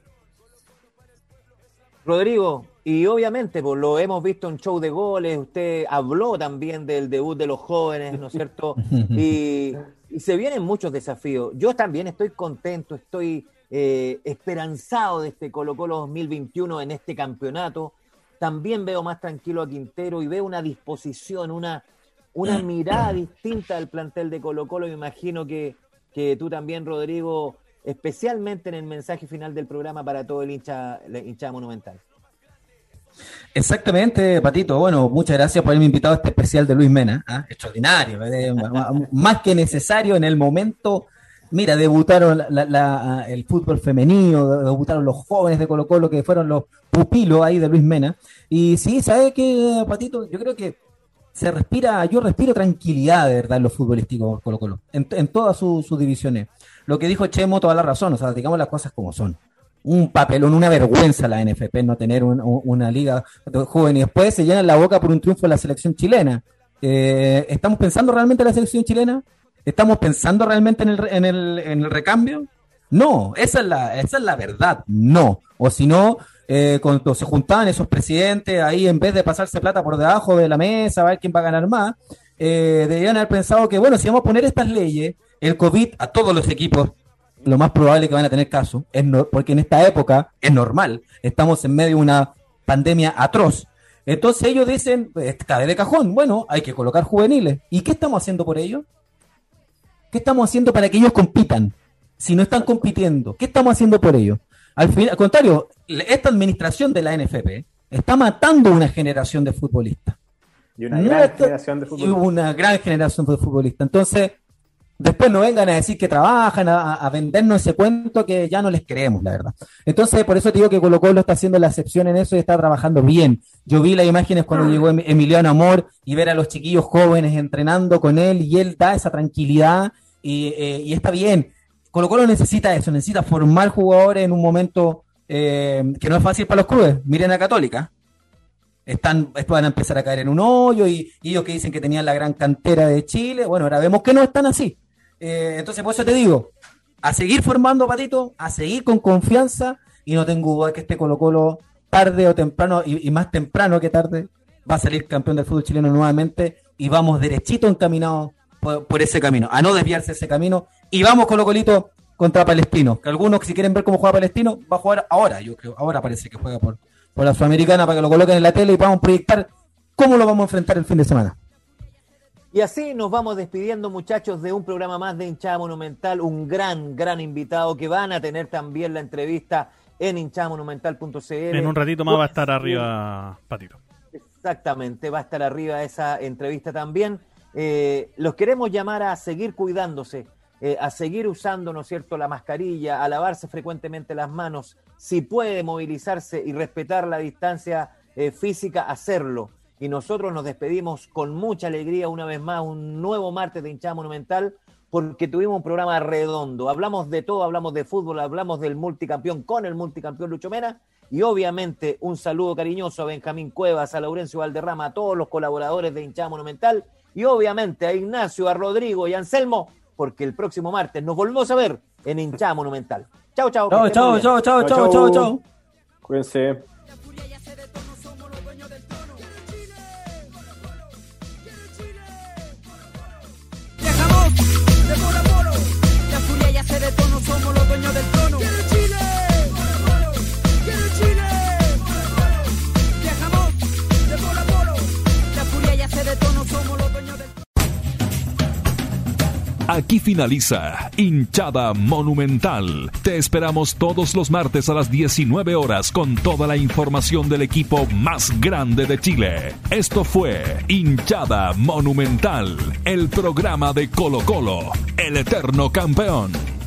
Rodrigo, y obviamente pues, lo hemos visto en show de goles, usted habló también del debut de los jóvenes, ¿no es cierto? Y, se vienen muchos desafíos. Yo también estoy contento, estoy eh, esperanzado de este Colo Colo 2021 en este campeonato. También veo más tranquilo a Quintero y veo una disposición, una, una mirada distinta al plantel de Colo Colo. Me imagino que, que tú también, Rodrigo, especialmente en el mensaje final del programa para todo el hincha, hincha monumental. Exactamente, Patito. Bueno, muchas gracias por haberme invitado a este especial de Luis Mena. ¿ah? Extraordinario, más que necesario en el momento Mira, debutaron el fútbol femenino, debutaron los jóvenes de Colo Colo que fueron los pupilos ahí de Luis Mena. Y sí, ¿sabes qué, Patito? Yo creo que se respira, yo respiro tranquilidad de verdad en los futbolísticos Colo Colo, en, todas sus divisiones. Lo que dijo Chemo, toda la razón, o sea, digamos las cosas como son. Un papelón, una vergüenza la NFP no tener una liga joven y después se llenan la boca por un triunfo de la selección chilena. Eh, ¿Estamos pensando realmente en la selección chilena? ¿Estamos pensando realmente en el, en el, en el recambio? No, esa es, la, esa es la verdad, no. O si no, eh, cuando se juntaban esos presidentes ahí, en vez de pasarse plata por debajo de la mesa, a ver quién va a ganar más, eh, deberían haber pensado que, bueno, si vamos a poner estas leyes, el COVID a todos los equipos, lo más probable que van a tener caso, es porque en esta época es normal, estamos en medio de una pandemia atroz. Entonces ellos dicen, cae de cajón, bueno, hay que colocar juveniles. ¿Y qué estamos haciendo por ellos? ¿Qué estamos haciendo para que ellos compitan? Si no están compitiendo, ¿qué estamos haciendo por ellos? Al, al contrario, esta administración de la NFP está matando una generación de futbolistas. Y una gran generación de futbolistas. una gran generación de futbolistas. Entonces, después no vengan a decir que trabajan, a, vendernos ese cuento que ya no les creemos, la verdad. Entonces, por eso te digo que Colo Colo está haciendo la excepción en eso y está trabajando bien. Yo vi las imágenes cuando llegó em-, Emiliano Amor y ver a los chiquillos jóvenes entrenando con él y él da esa tranquilidad y, eh, y está bien. Colo Colo necesita eso, necesita formar jugadores en un momento eh, que no es fácil para los clubes. Miren a Católica. Están, van a empezar a caer en un hoyo y, ellos que dicen que tenían la gran cantera de Chile, bueno, ahora vemos que no están así. Eh, entonces, por eso te digo, a seguir formando Patito, a seguir con confianza y no tengo duda que este Colo Colo tarde o temprano, y, más temprano que tarde, va a salir campeón del fútbol chileno nuevamente y vamos derechito encaminados por, ese camino, a no desviarse ese camino. Y vamos Colo Colito contra Palestino. Que algunos, si quieren ver cómo juega Palestino, va a jugar ahora. Yo creo, ahora parece que juega por, por la Sudamericana para que lo coloquen en la tele y podamos proyectar cómo lo vamos a enfrentar el fin de semana. Y así nos vamos despidiendo, muchachos, de un programa más de hinchada monumental. Un gran, gran invitado que van a tener también la entrevista en hinchamonumental.cl. En un ratito más va a estar arriba, Patito. Exactamente, va a estar arriba esa entrevista también. Eh, los queremos llamar a seguir cuidándose, eh, a seguir usando, ¿no es cierto?, la mascarilla, a lavarse frecuentemente las manos, si puede movilizarse y respetar la distancia eh, física, hacerlo. Y nosotros nos despedimos con mucha alegría una vez más, un nuevo martes de hinchada monumental, porque tuvimos un programa redondo. Hablamos de todo, hablamos de fútbol, hablamos del multicampeón con el multicampeón Lucho Mena, y obviamente un saludo cariñoso a Benjamín Cuevas, a Laurencio Valderrama, a todos los colaboradores de hinchada monumental, y obviamente a Ignacio, a Rodrigo y a Anselmo, porque el próximo martes nos volvemos a ver en Hinchada Monumental. Chao, chao. Chao, chao, chao, chao, chao, chao, chao. Cuídense. La furia ya se detono, somos los dueños del Aquí finaliza Hinchada Monumental. Te esperamos todos los martes a las 19 horas con toda la información del equipo más grande de Chile. Esto fue Hinchada Monumental, el programa de Colo Colo, el eterno campeón.